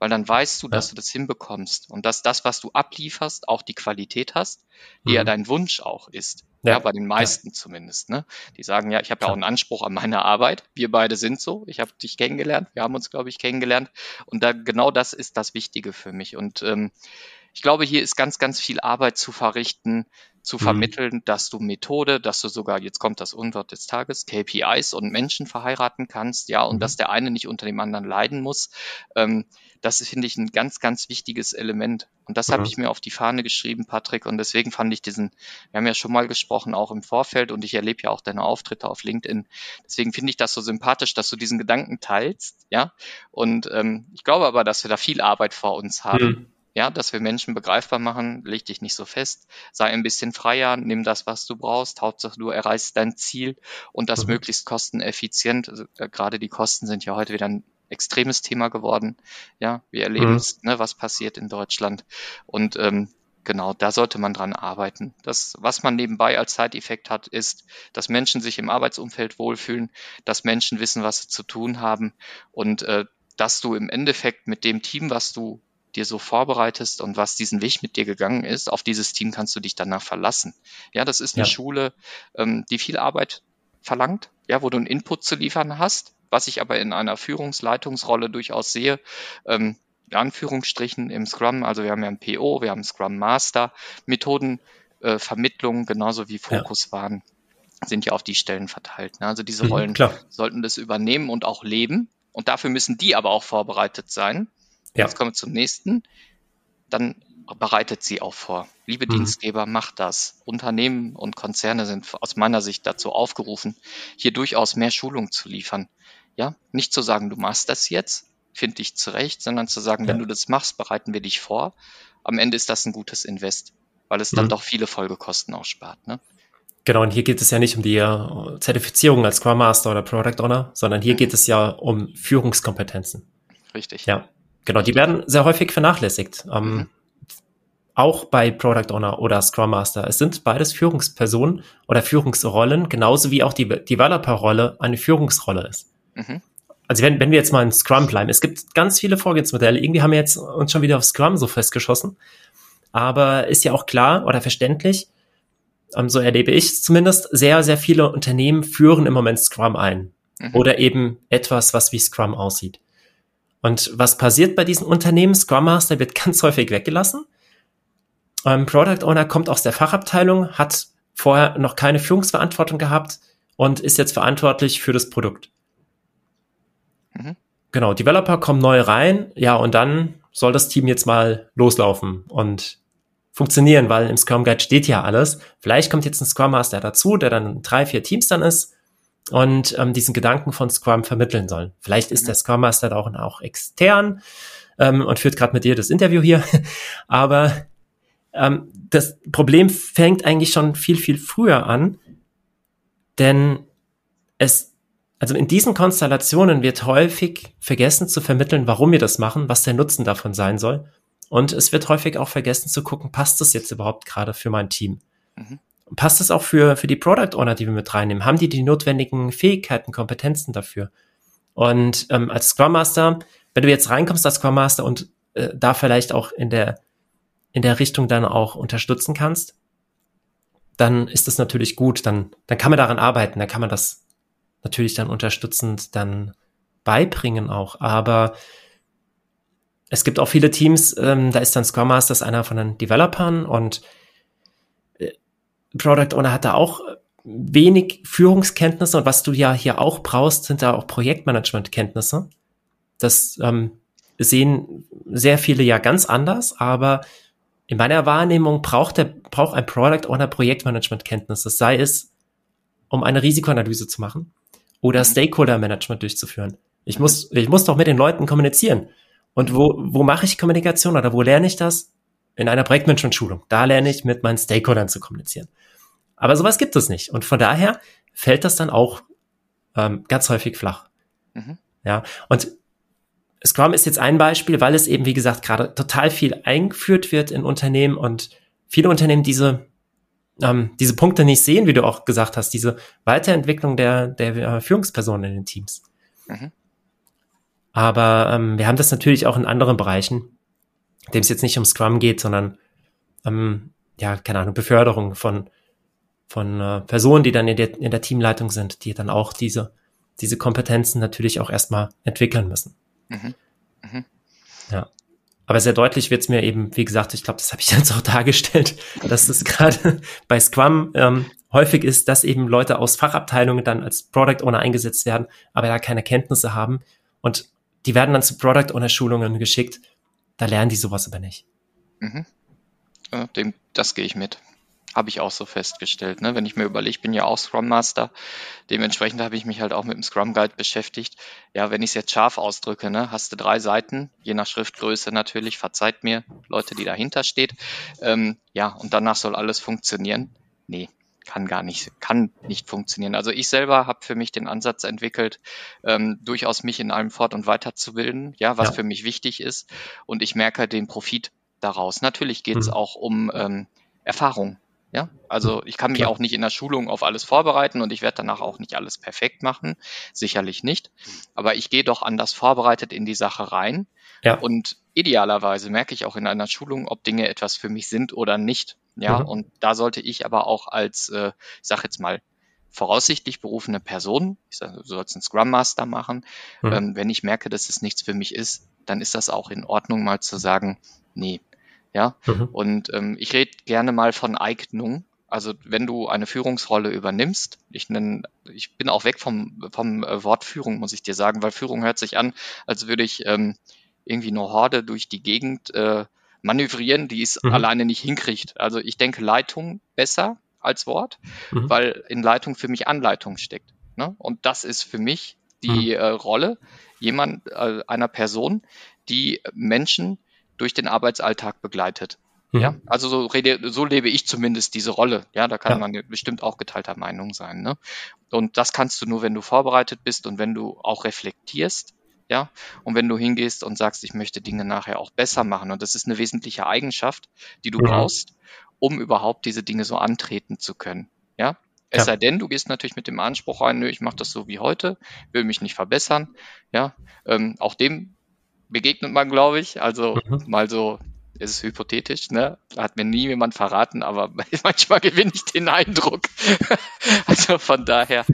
weil dann weißt du, dass ja. du das hinbekommst und dass das, was du ablieferst, auch die Qualität hast, die mhm. ja dein Wunsch auch ist. Ja, ja bei den meisten ja. zumindest. Ne? Die sagen ja, ich habe ja auch einen Anspruch an meine Arbeit. Wir beide sind so. Ich habe dich kennengelernt. Wir haben uns, glaube ich, kennengelernt. Und da genau das ist das Wichtige für mich. Und ähm, ich glaube, hier ist ganz, ganz viel Arbeit zu verrichten, zu mhm. vermitteln, dass du Methode, dass du sogar, jetzt kommt das Unwort des Tages, KPIs und Menschen verheiraten kannst, ja, und mhm. dass der eine nicht unter dem anderen leiden muss. Ähm, das finde ich ein ganz, ganz wichtiges Element. Und das mhm. habe ich mir auf die Fahne geschrieben, Patrick. Und deswegen fand ich diesen, wir haben ja schon mal gesprochen, auch im Vorfeld, und ich erlebe ja auch deine Auftritte auf LinkedIn. Deswegen finde ich das so sympathisch, dass du diesen Gedanken teilst, ja. Und ähm, ich glaube aber, dass wir da viel Arbeit vor uns haben. Ja, dass wir Menschen begreifbar machen, leg dich nicht so fest, sei ein bisschen freier, nimm das, was du brauchst, Hauptsache du erreichst dein Ziel und das mhm. möglichst kosteneffizient. Also, äh, gerade die Kosten sind ja heute wieder ein extremes Thema geworden. Ja, wir erleben mhm. es, ne, was passiert in Deutschland. Und ähm, genau, da sollte man dran arbeiten. Das, was man nebenbei als Zeiteffekt hat, ist, dass Menschen sich im Arbeitsumfeld wohlfühlen, dass Menschen wissen, was sie zu tun haben und äh, dass du im Endeffekt mit dem Team, was du dir so vorbereitest und was diesen Weg mit dir gegangen ist, auf dieses Team kannst du dich danach verlassen. Ja, das ist eine ja. Schule, ähm, die viel Arbeit verlangt, ja, wo du einen Input zu liefern hast, was ich aber in einer Führungsleitungsrolle durchaus sehe. Ähm, in Anführungsstrichen im Scrum, also wir haben ja ein PO, wir haben Scrum Master, Methoden, äh, Vermittlung, genauso wie Fokus ja. waren, sind ja auf die Stellen verteilt. Ne? Also diese mhm, Rollen mhm, sollten das übernehmen und auch leben. Und dafür müssen die aber auch vorbereitet sein. Ja. Jetzt kommen wir zum nächsten. Dann bereitet sie auch vor. Liebe mhm. Dienstgeber, macht das. Unternehmen und Konzerne sind aus meiner Sicht dazu aufgerufen, hier durchaus mehr Schulung zu liefern. Ja, nicht zu sagen, du machst das jetzt, finde dich zurecht, sondern zu sagen, ja. wenn du das machst, bereiten wir dich vor. Am Ende ist das ein gutes Invest, weil es dann mhm. doch viele Folgekosten ausspart. Ne? Genau, und hier geht es ja nicht um die äh, Zertifizierung als Scrum Master oder Product Owner, sondern hier mhm. geht es ja um Führungskompetenzen. Richtig. Ja, genau, die werden sehr häufig vernachlässigt. Ähm, mhm. Auch bei Product Owner oder Scrum Master. Es sind beides Führungspersonen oder Führungsrollen, genauso wie auch die Developer-Rolle eine Führungsrolle ist. Mhm. Also wenn, wenn wir jetzt mal in Scrum bleiben, es gibt ganz viele Vorgehensmodelle. Irgendwie haben wir jetzt uns schon wieder auf Scrum so festgeschossen. Aber ist ja auch klar oder verständlich, ähm, so erlebe ich es zumindest, sehr, sehr viele Unternehmen führen im Moment Scrum ein. Mhm. Oder eben etwas, was wie Scrum aussieht. Und was passiert bei diesen Unternehmen? Scrum Master wird ganz häufig weggelassen. Ähm, Product Owner kommt aus der Fachabteilung, hat vorher noch keine Führungsverantwortung gehabt und ist jetzt verantwortlich für das Produkt. Mhm. Genau, Developer kommen neu rein, ja, und dann soll das Team jetzt mal loslaufen und funktionieren, weil im Scrum Guide steht ja alles. Vielleicht kommt jetzt ein Scrum Master dazu, der dann drei, vier Teams dann ist und ähm, diesen Gedanken von Scrum vermitteln soll. Vielleicht ist der Scrum Master auch, auch extern ähm, und führt gerade mit dir das Interview hier. Aber ähm, das Problem fängt eigentlich schon viel, viel früher an, denn es, also in diesen Konstellationen wird häufig vergessen zu vermitteln, warum wir das machen, was der Nutzen davon sein soll. Und es wird häufig auch vergessen zu gucken, passt das jetzt überhaupt gerade für mein Team? Mhm. Passt das auch für, für die Product Owner, die wir mit reinnehmen? Haben die die notwendigen Fähigkeiten, Kompetenzen dafür? Und ähm, als Scrum Master, wenn du jetzt reinkommst als Scrum Master und äh, da vielleicht auch in der, in der Richtung dann auch unterstützen kannst, dann ist das natürlich gut. Dann, dann kann man daran arbeiten, dann kann man das natürlich dann unterstützend dann beibringen auch. Aber es gibt auch viele Teams, ähm, da ist dann Scrum Master einer von den Developern und Product Owner hat da auch wenig Führungskenntnisse und was du ja hier auch brauchst, sind da auch Projektmanagement-Kenntnisse. Das ähm, sehen sehr viele ja ganz anders, aber in meiner Wahrnehmung braucht der braucht ein Product Owner Projektmanagement-Kenntnisse, sei es um eine Risikoanalyse zu machen oder mhm. Stakeholder Management durchzuführen. Ich muss ich muss doch mit den Leuten kommunizieren. Und wo, wo mache ich Kommunikation oder wo lerne ich das? In einer Projektmanagement-Schulung. Da lerne ich mit meinen Stakeholdern zu kommunizieren. Aber sowas gibt es nicht. Und von daher fällt das dann auch ähm, ganz häufig flach. Mhm. Ja, und Scrum ist jetzt ein Beispiel, weil es eben, wie gesagt, gerade total viel eingeführt wird in Unternehmen und viele Unternehmen diese, ähm, diese Punkte nicht sehen, wie du auch gesagt hast, diese Weiterentwicklung der, der äh, Führungspersonen in den Teams. Mhm. Aber ähm, wir haben das natürlich auch in anderen Bereichen, dem es jetzt nicht um Scrum geht, sondern ähm, ja, keine Ahnung, Beförderung von, von äh, Personen, die dann in der, in der Teamleitung sind, die dann auch diese, diese Kompetenzen natürlich auch erstmal entwickeln müssen. Mhm. Mhm. Ja. Aber sehr deutlich wird es mir eben, wie gesagt, ich glaube, das habe ich jetzt auch dargestellt, dass es gerade bei Scrum ähm, häufig ist, dass eben Leute aus Fachabteilungen dann als Product Owner eingesetzt werden, aber da keine Kenntnisse haben und die werden dann zu Product Owner Schulungen geschickt. Da lernen die sowas aber nicht. Mhm. Ja, dem, das gehe ich mit. Habe ich auch so festgestellt. Ne? Wenn ich mir überlege, ich bin ja auch Scrum Master. Dementsprechend habe ich mich halt auch mit dem Scrum Guide beschäftigt. Ja, wenn ich es jetzt scharf ausdrücke, ne, hast du drei Seiten, je nach Schriftgröße natürlich, verzeiht mir, Leute, die dahinter steht. Ähm, ja, und danach soll alles funktionieren. Nee, kann gar nicht, kann nicht funktionieren. Also ich selber habe für mich den Ansatz entwickelt, ähm, durchaus mich in allem fort- und weiterzubilden, ja, was ja. für mich wichtig ist. Und ich merke den Profit daraus. Natürlich geht es mhm. auch um ähm, Erfahrung. Ja, also ich kann mich auch nicht in der Schulung auf alles vorbereiten und ich werde danach auch nicht alles perfekt machen, sicherlich nicht. Aber ich gehe doch anders vorbereitet in die Sache rein. Ja. Und idealerweise merke ich auch in einer Schulung, ob Dinge etwas für mich sind oder nicht. Ja, mhm. und da sollte ich aber auch als, äh, ich sag jetzt mal, voraussichtlich berufene Person, ich sage, du sollst einen Scrum Master machen, mhm. ähm, wenn ich merke, dass es nichts für mich ist, dann ist das auch in Ordnung, mal zu sagen, nee. Ja, mhm. und ähm, ich rede gerne mal von Eignung. Also wenn du eine Führungsrolle übernimmst, ich nenne, ich bin auch weg vom, vom äh, Wort Führung, muss ich dir sagen, weil Führung hört sich an, als würde ich ähm, irgendwie eine Horde durch die Gegend äh, manövrieren, die es mhm. alleine nicht hinkriegt. Also ich denke Leitung besser, als Wort, mhm. weil in Leitung für mich Anleitung steckt. Ne? Und das ist für mich die mhm. äh, Rolle jemand, äh, einer Person, die Menschen durch den Arbeitsalltag begleitet. Mhm. Ja, also so, rede, so lebe ich zumindest diese Rolle. Ja, da kann ja. man bestimmt auch geteilter Meinung sein. Ne? Und das kannst du nur, wenn du vorbereitet bist und wenn du auch reflektierst. Ja, und wenn du hingehst und sagst, ich möchte Dinge nachher auch besser machen. Und das ist eine wesentliche Eigenschaft, die du mhm. brauchst, um überhaupt diese Dinge so antreten zu können. Ja, es ja. sei denn, du gehst natürlich mit dem Anspruch rein, nö, ich mache das so wie heute, will mich nicht verbessern. Ja, ähm, auch dem begegnet man, glaube ich. Also mhm. mal so, es ist hypothetisch, ne? Hat mir nie jemand verraten, aber manchmal gewinne ich den Eindruck. also von daher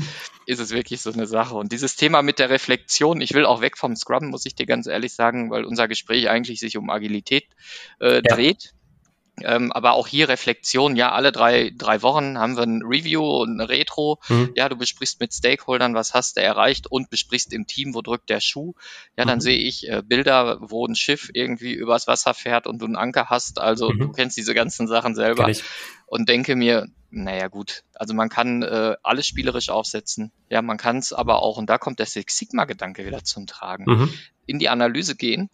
ist es wirklich so eine Sache. Und dieses Thema mit der Reflexion, ich will auch weg vom Scrum, muss ich dir ganz ehrlich sagen, weil unser Gespräch eigentlich sich um Agilität äh, ja. dreht. Ähm, aber auch hier Reflexion, ja, alle drei, drei Wochen haben wir ein Review und eine Retro. Mhm. Ja, du besprichst mit Stakeholdern, was hast du erreicht und besprichst im Team, wo drückt der Schuh. Ja, dann mhm. sehe ich äh, Bilder, wo ein Schiff irgendwie übers Wasser fährt und du einen Anker hast. Also mhm. du kennst diese ganzen Sachen selber. Und denke mir, naja gut, also man kann äh, alles spielerisch aufsetzen. Ja, man kann es aber auch, und da kommt der Six Sigma-Gedanke wieder zum Tragen, mhm. in die Analyse gehen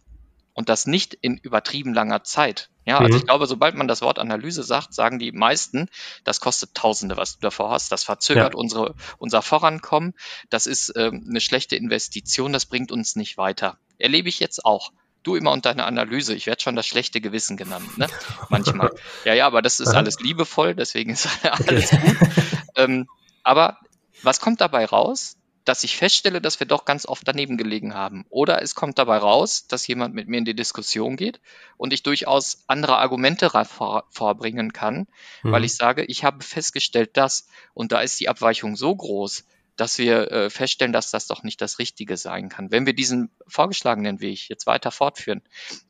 und das nicht in übertrieben langer Zeit. Ja, also mhm. ich glaube, sobald man das Wort Analyse sagt, sagen die meisten, das kostet Tausende, was du davor hast. Das verzögert ja. unsere, unser Vorankommen. Das ist ähm, eine schlechte Investition. Das bringt uns nicht weiter. Erlebe ich jetzt auch. Du immer und deine Analyse. Ich werde schon das schlechte Gewissen genannt, ne? Manchmal. Ja, ja, aber das ist alles liebevoll, deswegen ist alles gut. ähm, aber was kommt dabei raus? Dass ich feststelle, dass wir doch ganz oft daneben gelegen haben. Oder es kommt dabei raus, dass jemand mit mir in die Diskussion geht und ich durchaus andere Argumente vor, vorbringen kann, mhm. weil ich sage, ich habe festgestellt, dass und da ist die Abweichung so groß, dass wir äh, feststellen, dass das doch nicht das Richtige sein kann. Wenn wir diesen vorgeschlagenen Weg jetzt weiter fortführen,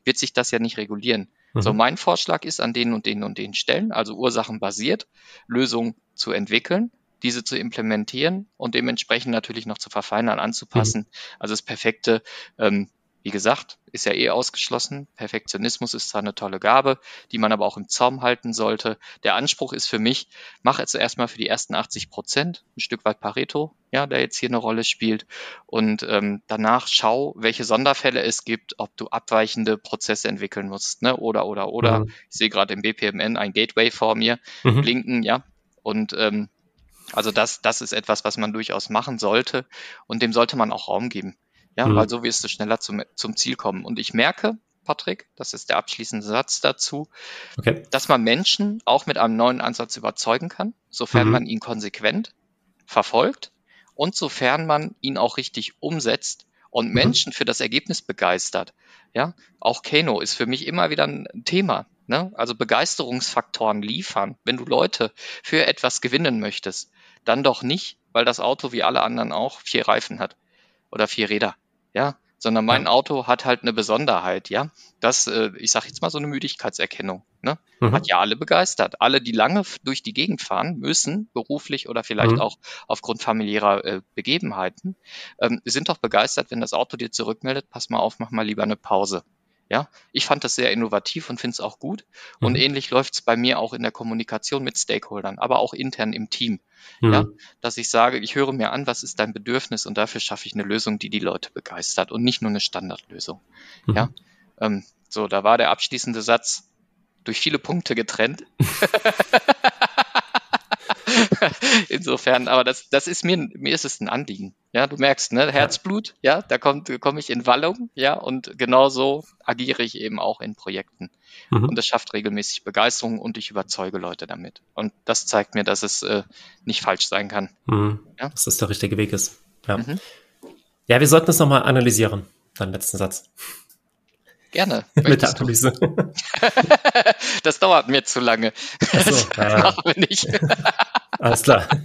wird sich das ja nicht regulieren. Mhm. So, mein Vorschlag ist, an denen und denen und den Stellen, also ursachenbasiert, Lösungen zu entwickeln diese zu implementieren und dementsprechend natürlich noch zu verfeinern, anzupassen. Mhm. Also das perfekte, ähm, wie gesagt, ist ja eh ausgeschlossen. Perfektionismus ist zwar eine tolle Gabe, die man aber auch im Zaum halten sollte. Der Anspruch ist für mich, mach jetzt erstmal für die ersten 80 Prozent ein Stück weit Pareto, ja, der jetzt hier eine Rolle spielt. Und ähm, danach schau, welche Sonderfälle es gibt, ob du abweichende Prozesse entwickeln musst, ne? Oder, oder, oder. Mhm. Ich sehe gerade im BPMN ein Gateway vor mir mhm. blinken, ja. Und ähm, also das, das ist etwas, was man durchaus machen sollte und dem sollte man auch Raum geben. Ja, mhm. weil so wirst du schneller zum, zum Ziel kommen. Und ich merke, Patrick, das ist der abschließende Satz dazu, okay. dass man Menschen auch mit einem neuen Ansatz überzeugen kann, sofern mhm. man ihn konsequent verfolgt und sofern man ihn auch richtig umsetzt und mhm. Menschen für das Ergebnis begeistert. Ja, auch Kano ist für mich immer wieder ein Thema. Ne? Also Begeisterungsfaktoren liefern, wenn du Leute für etwas gewinnen möchtest dann doch nicht, weil das Auto wie alle anderen auch vier Reifen hat oder vier Räder, ja, sondern mein ja. Auto hat halt eine Besonderheit, ja. Das, äh, ich sage jetzt mal so eine Müdigkeitserkennung, ne? Mhm. Hat ja alle begeistert. Alle, die lange durch die Gegend fahren müssen, beruflich oder vielleicht mhm. auch aufgrund familiärer äh, Begebenheiten, ähm, sind doch begeistert, wenn das Auto dir zurückmeldet, pass mal auf, mach mal lieber eine Pause. Ja, ich fand das sehr innovativ und finde es auch gut. Mhm. Und ähnlich läuft es bei mir auch in der Kommunikation mit Stakeholdern, aber auch intern im Team. Mhm. Ja, dass ich sage, ich höre mir an, was ist dein Bedürfnis und dafür schaffe ich eine Lösung, die die Leute begeistert und nicht nur eine Standardlösung. Mhm. Ja, ähm, so, da war der abschließende Satz durch viele Punkte getrennt. Insofern, aber das, das ist mir, mir ist es ein Anliegen. Ja, du merkst, ne, Herzblut, ja, da kommt, komme ich in Wallung, ja, und genauso agiere ich eben auch in Projekten. Mhm. Und das schafft regelmäßig Begeisterung und ich überzeuge Leute damit. Und das zeigt mir, dass es äh, nicht falsch sein kann. Mhm. Ja? Dass das der richtige Weg ist. Ja, mhm. ja wir sollten das nochmal analysieren, deinen letzten Satz. Gerne. Mit der Analyse. das dauert mir zu lange. So, ja. machen wir nicht. Alles klar.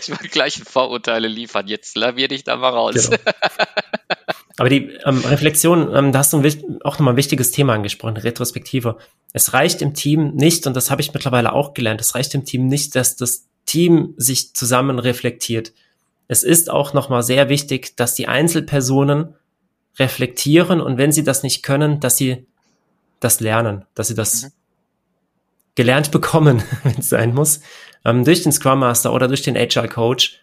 Ich will gleich Vorurteile liefern. Jetzt lavier dich da mal raus. Genau. Aber die ähm, Reflexion, ähm, da hast du ein, auch nochmal ein wichtiges Thema angesprochen, Retrospektive. Es reicht im Team nicht, und das habe ich mittlerweile auch gelernt, es reicht im Team nicht, dass das Team sich zusammen reflektiert. Es ist auch nochmal sehr wichtig, dass die Einzelpersonen reflektieren und wenn sie das nicht können, dass sie das lernen, dass sie das mhm. gelernt bekommen, wenn es sein muss, ähm, durch den Scrum Master oder durch den HR Coach.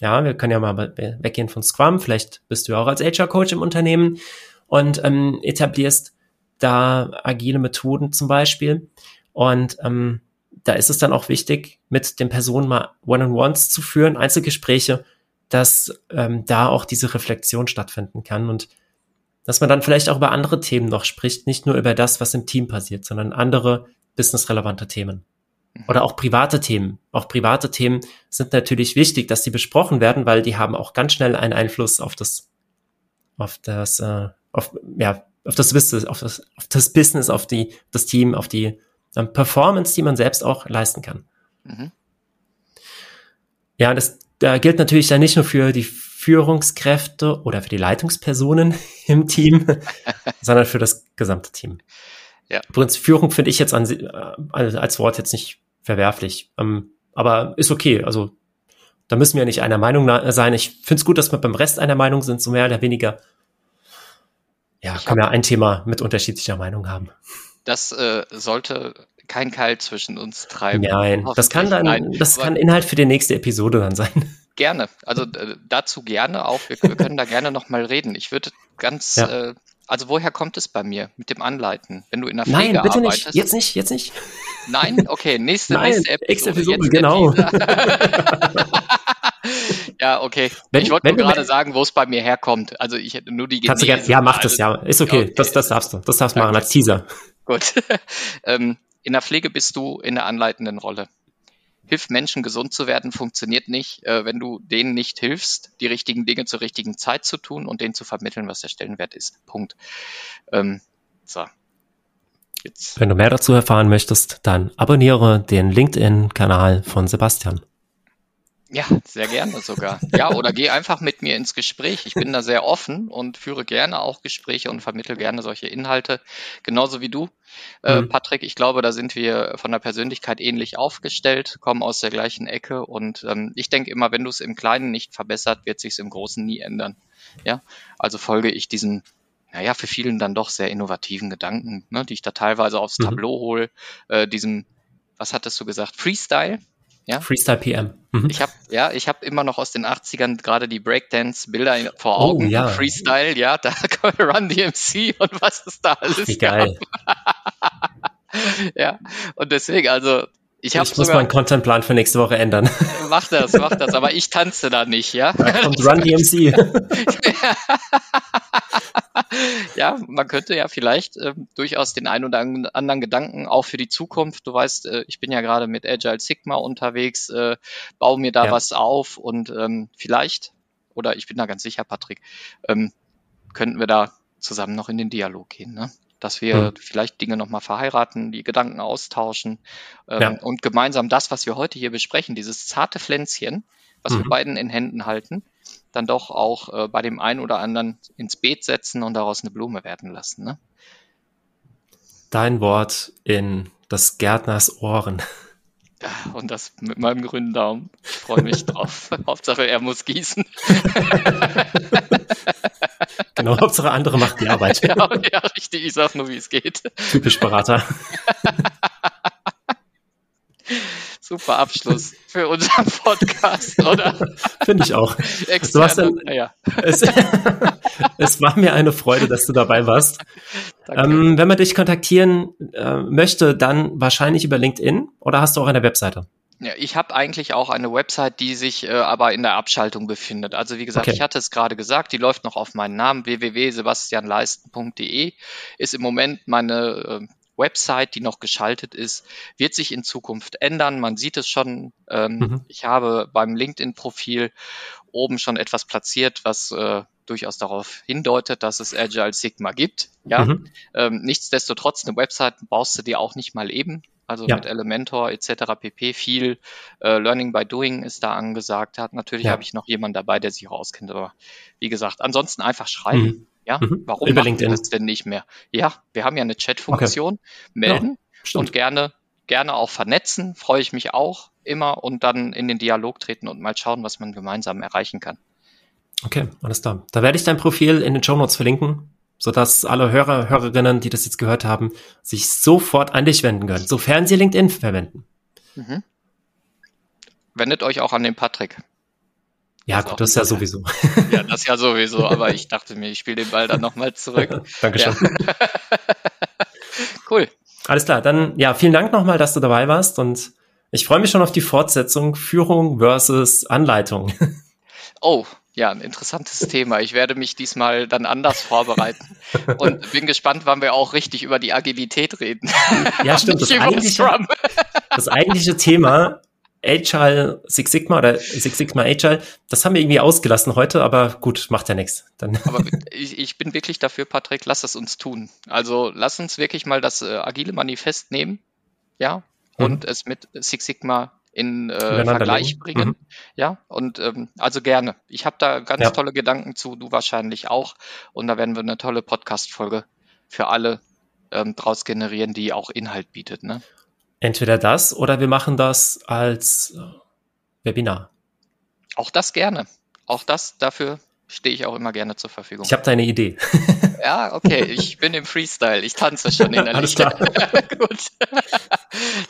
Ja, wir können ja mal weggehen von Scrum. Vielleicht bist du ja auch als HR Coach im Unternehmen und ähm, etablierst da agile Methoden zum Beispiel. Und ähm, da ist es dann auch wichtig, mit den Personen mal One-on-Ones zu führen, Einzelgespräche, dass ähm, da auch diese Reflexion stattfinden kann und dass man dann vielleicht auch über andere Themen noch spricht, nicht nur über das, was im Team passiert, sondern andere businessrelevante Themen. Oder auch private Themen. Auch private Themen sind natürlich wichtig, dass sie besprochen werden, weil die haben auch ganz schnell einen Einfluss auf das, auf das, äh, auf, ja, auf das Business, auf das, auf das Business, auf die, das Team, auf die ähm, Performance, die man selbst auch leisten kann. Mhm. Ja, das da gilt natürlich dann nicht nur für die Führungskräfte oder für die Leitungspersonen im Team, sondern für das gesamte Team. Ja. Übrigens, Führung finde ich jetzt an, äh, als Wort jetzt nicht verwerflich, ähm, aber ist okay. Also da müssen wir nicht einer Meinung sein. Ich finde es gut, dass wir beim Rest einer Meinung sind, so mehr oder weniger. Ja, kann ja ein Thema mit unterschiedlicher Meinung haben. Das äh, sollte kein Keil zwischen uns treiben. Nein, das kann dann, Nein, das kann Inhalt für die nächste Episode dann sein. Gerne, also äh, dazu gerne auch. Wir, wir können da gerne nochmal reden. Ich würde ganz, ja. äh, also woher kommt es bei mir mit dem Anleiten? Wenn du in der Pflege Nein, bitte arbeitest, nicht, jetzt nicht, jetzt nicht. Nein, okay, nächste, Nein, nächste Episode. Episode genau. ja, okay. Wenn, ich wollte nur gerade sagen, wo es bei mir herkommt. Also ich hätte nur die Genese. Kannst du, ja, mach das, ja. Ist okay. okay. Das, das darfst du. Das darfst du machen als Teaser. Gut. ähm, in der Pflege bist du in der anleitenden Rolle hilft Menschen gesund zu werden, funktioniert nicht, äh, wenn du denen nicht hilfst, die richtigen Dinge zur richtigen Zeit zu tun und denen zu vermitteln, was der Stellenwert ist. Punkt. Ähm, so. Jetzt. Wenn du mehr dazu erfahren möchtest, dann abonniere den LinkedIn-Kanal von Sebastian. Ja, sehr gerne sogar. Ja, oder geh einfach mit mir ins Gespräch. Ich bin da sehr offen und führe gerne auch Gespräche und vermittle gerne solche Inhalte, genauso wie du. Äh, mhm. Patrick, ich glaube, da sind wir von der Persönlichkeit ähnlich aufgestellt, kommen aus der gleichen Ecke und ähm, ich denke immer, wenn du es im Kleinen nicht verbessert, wird sich im Großen nie ändern. Ja, also folge ich diesen naja, für vielen dann doch sehr innovativen Gedanken, ne, die ich da teilweise aufs mhm. Tableau hole, äh, diesem, was hattest du gesagt, Freestyle, ja? Freestyle PM. Mhm. Ich habe ja, ich habe immer noch aus den 80ern gerade die Breakdance-Bilder vor oh, Augen. Oh, ja. Freestyle, ja, da Run DMC und was ist da alles Wie geil. ja, und deswegen, also ich, ich muss meinen Contentplan für nächste Woche ändern. Mach das, mach das, aber ich tanze da nicht, ja? Da kommt Run DMC. ja, man könnte ja vielleicht äh, durchaus den einen oder anderen Gedanken auch für die Zukunft. Du weißt, äh, ich bin ja gerade mit Agile Sigma unterwegs, äh, baue mir da ja. was auf und ähm, vielleicht, oder ich bin da ganz sicher, Patrick, ähm, könnten wir da zusammen noch in den Dialog gehen. Ne? Dass wir mhm. vielleicht Dinge nochmal verheiraten, die Gedanken austauschen ähm, ja. und gemeinsam das, was wir heute hier besprechen, dieses zarte Pflänzchen, was mhm. wir beiden in Händen halten, dann doch auch äh, bei dem einen oder anderen ins Beet setzen und daraus eine Blume werden lassen. Ne? Dein Wort in des Gärtners Ohren. Und das mit meinem grünen Daumen. Ich freue mich drauf. Hauptsache, er muss gießen. genau, Hauptsache, andere macht die Arbeit. ja, ja, richtig. Ich sag nur, wie es geht. Typisch Berater. Super Abschluss für unseren Podcast, oder? Finde ich auch. Externe, dann, ja. es, es, war mir eine Freude, dass du dabei warst. Ähm, wenn man dich kontaktieren äh, möchte, dann wahrscheinlich über LinkedIn oder hast du auch eine Webseite? Ja, ich habe eigentlich auch eine Website, die sich äh, aber in der Abschaltung befindet. Also wie gesagt, okay. ich hatte es gerade gesagt, die läuft noch auf meinen Namen www.sebastianleisten.de ist im Moment meine äh, Website, die noch geschaltet ist, wird sich in Zukunft ändern. Man sieht es schon. Ähm, mhm. Ich habe beim LinkedIn-Profil oben schon etwas platziert, was äh, durchaus darauf hindeutet, dass es Agile Sigma gibt. Ja, mhm. ähm, nichtsdestotrotz eine Website baust du dir auch nicht mal eben also ja. mit Elementor etc. pp. Viel äh, Learning by Doing ist da angesagt. Hat natürlich ja. habe ich noch jemanden dabei, der sich auskennt. Aber wie gesagt, ansonsten einfach schreiben. Mhm. Ja, mhm. warum Über machen wir das denn nicht mehr? Ja, wir haben ja eine Chat-Funktion. Okay. Melden ja, und gerne gerne auch vernetzen. Freue ich mich auch immer und dann in den Dialog treten und mal schauen, was man gemeinsam erreichen kann. Okay, alles klar. Da werde ich dein Profil in den Show Notes verlinken sodass alle Hörer, Hörerinnen, die das jetzt gehört haben, sich sofort an dich wenden können, sofern sie LinkedIn verwenden. Mhm. Wendet euch auch an den Patrick. Ja, gut, das ist ja sowieso. Ja, das ja sowieso, aber ich dachte mir, ich spiele den Ball dann nochmal zurück. Dankeschön. Ja. cool. Alles klar, dann ja, vielen Dank nochmal, dass du dabei warst und ich freue mich schon auf die Fortsetzung Führung versus Anleitung. Oh, ja, ein interessantes Thema. Ich werde mich diesmal dann anders vorbereiten und bin gespannt, wann wir auch richtig über die Agilität reden. Ja, stimmt. Das eigentliche, das eigentliche Thema Agile Six Sigma oder Six Sigma Agile, das haben wir irgendwie ausgelassen heute, aber gut, macht ja nichts. Dann. Aber ich, ich bin wirklich dafür, Patrick, lass es uns tun. Also lass uns wirklich mal das äh, agile Manifest nehmen, ja, und mhm. es mit Six Sigma in äh, Vergleich bringen. Mhm. Ja, und ähm, also gerne. Ich habe da ganz ja. tolle Gedanken zu, du wahrscheinlich auch. Und da werden wir eine tolle Podcast-Folge für alle ähm, draus generieren, die auch Inhalt bietet. Ne? Entweder das oder wir machen das als äh, Webinar. Auch das gerne. Auch das dafür stehe ich auch immer gerne zur Verfügung. Ich habe deine Idee. Ja, okay, ich bin im Freestyle. Ich tanze schon in der Licht. gut.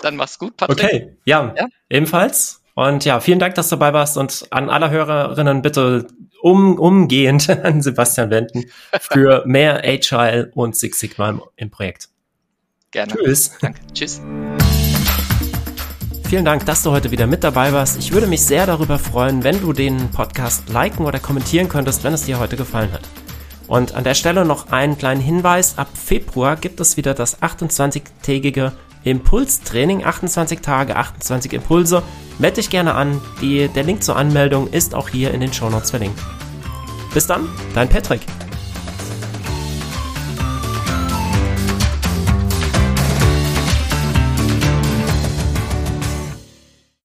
Dann mach's gut, Patrick. Okay, ja, ja, ebenfalls. Und ja, vielen Dank, dass du dabei warst und an alle Hörerinnen bitte um, umgehend an Sebastian wenden für mehr Agile und Six Sigma im, im Projekt. Gerne. Tschüss. Danke. Tschüss. Vielen Dank, dass du heute wieder mit dabei warst. Ich würde mich sehr darüber freuen, wenn du den Podcast liken oder kommentieren könntest, wenn es dir heute gefallen hat. Und an der Stelle noch einen kleinen Hinweis. Ab Februar gibt es wieder das 28-tägige Impulstraining. 28 Tage, 28 Impulse. Melde dich gerne an. Die, der Link zur Anmeldung ist auch hier in den Shownotes verlinkt. Bis dann, dein Patrick.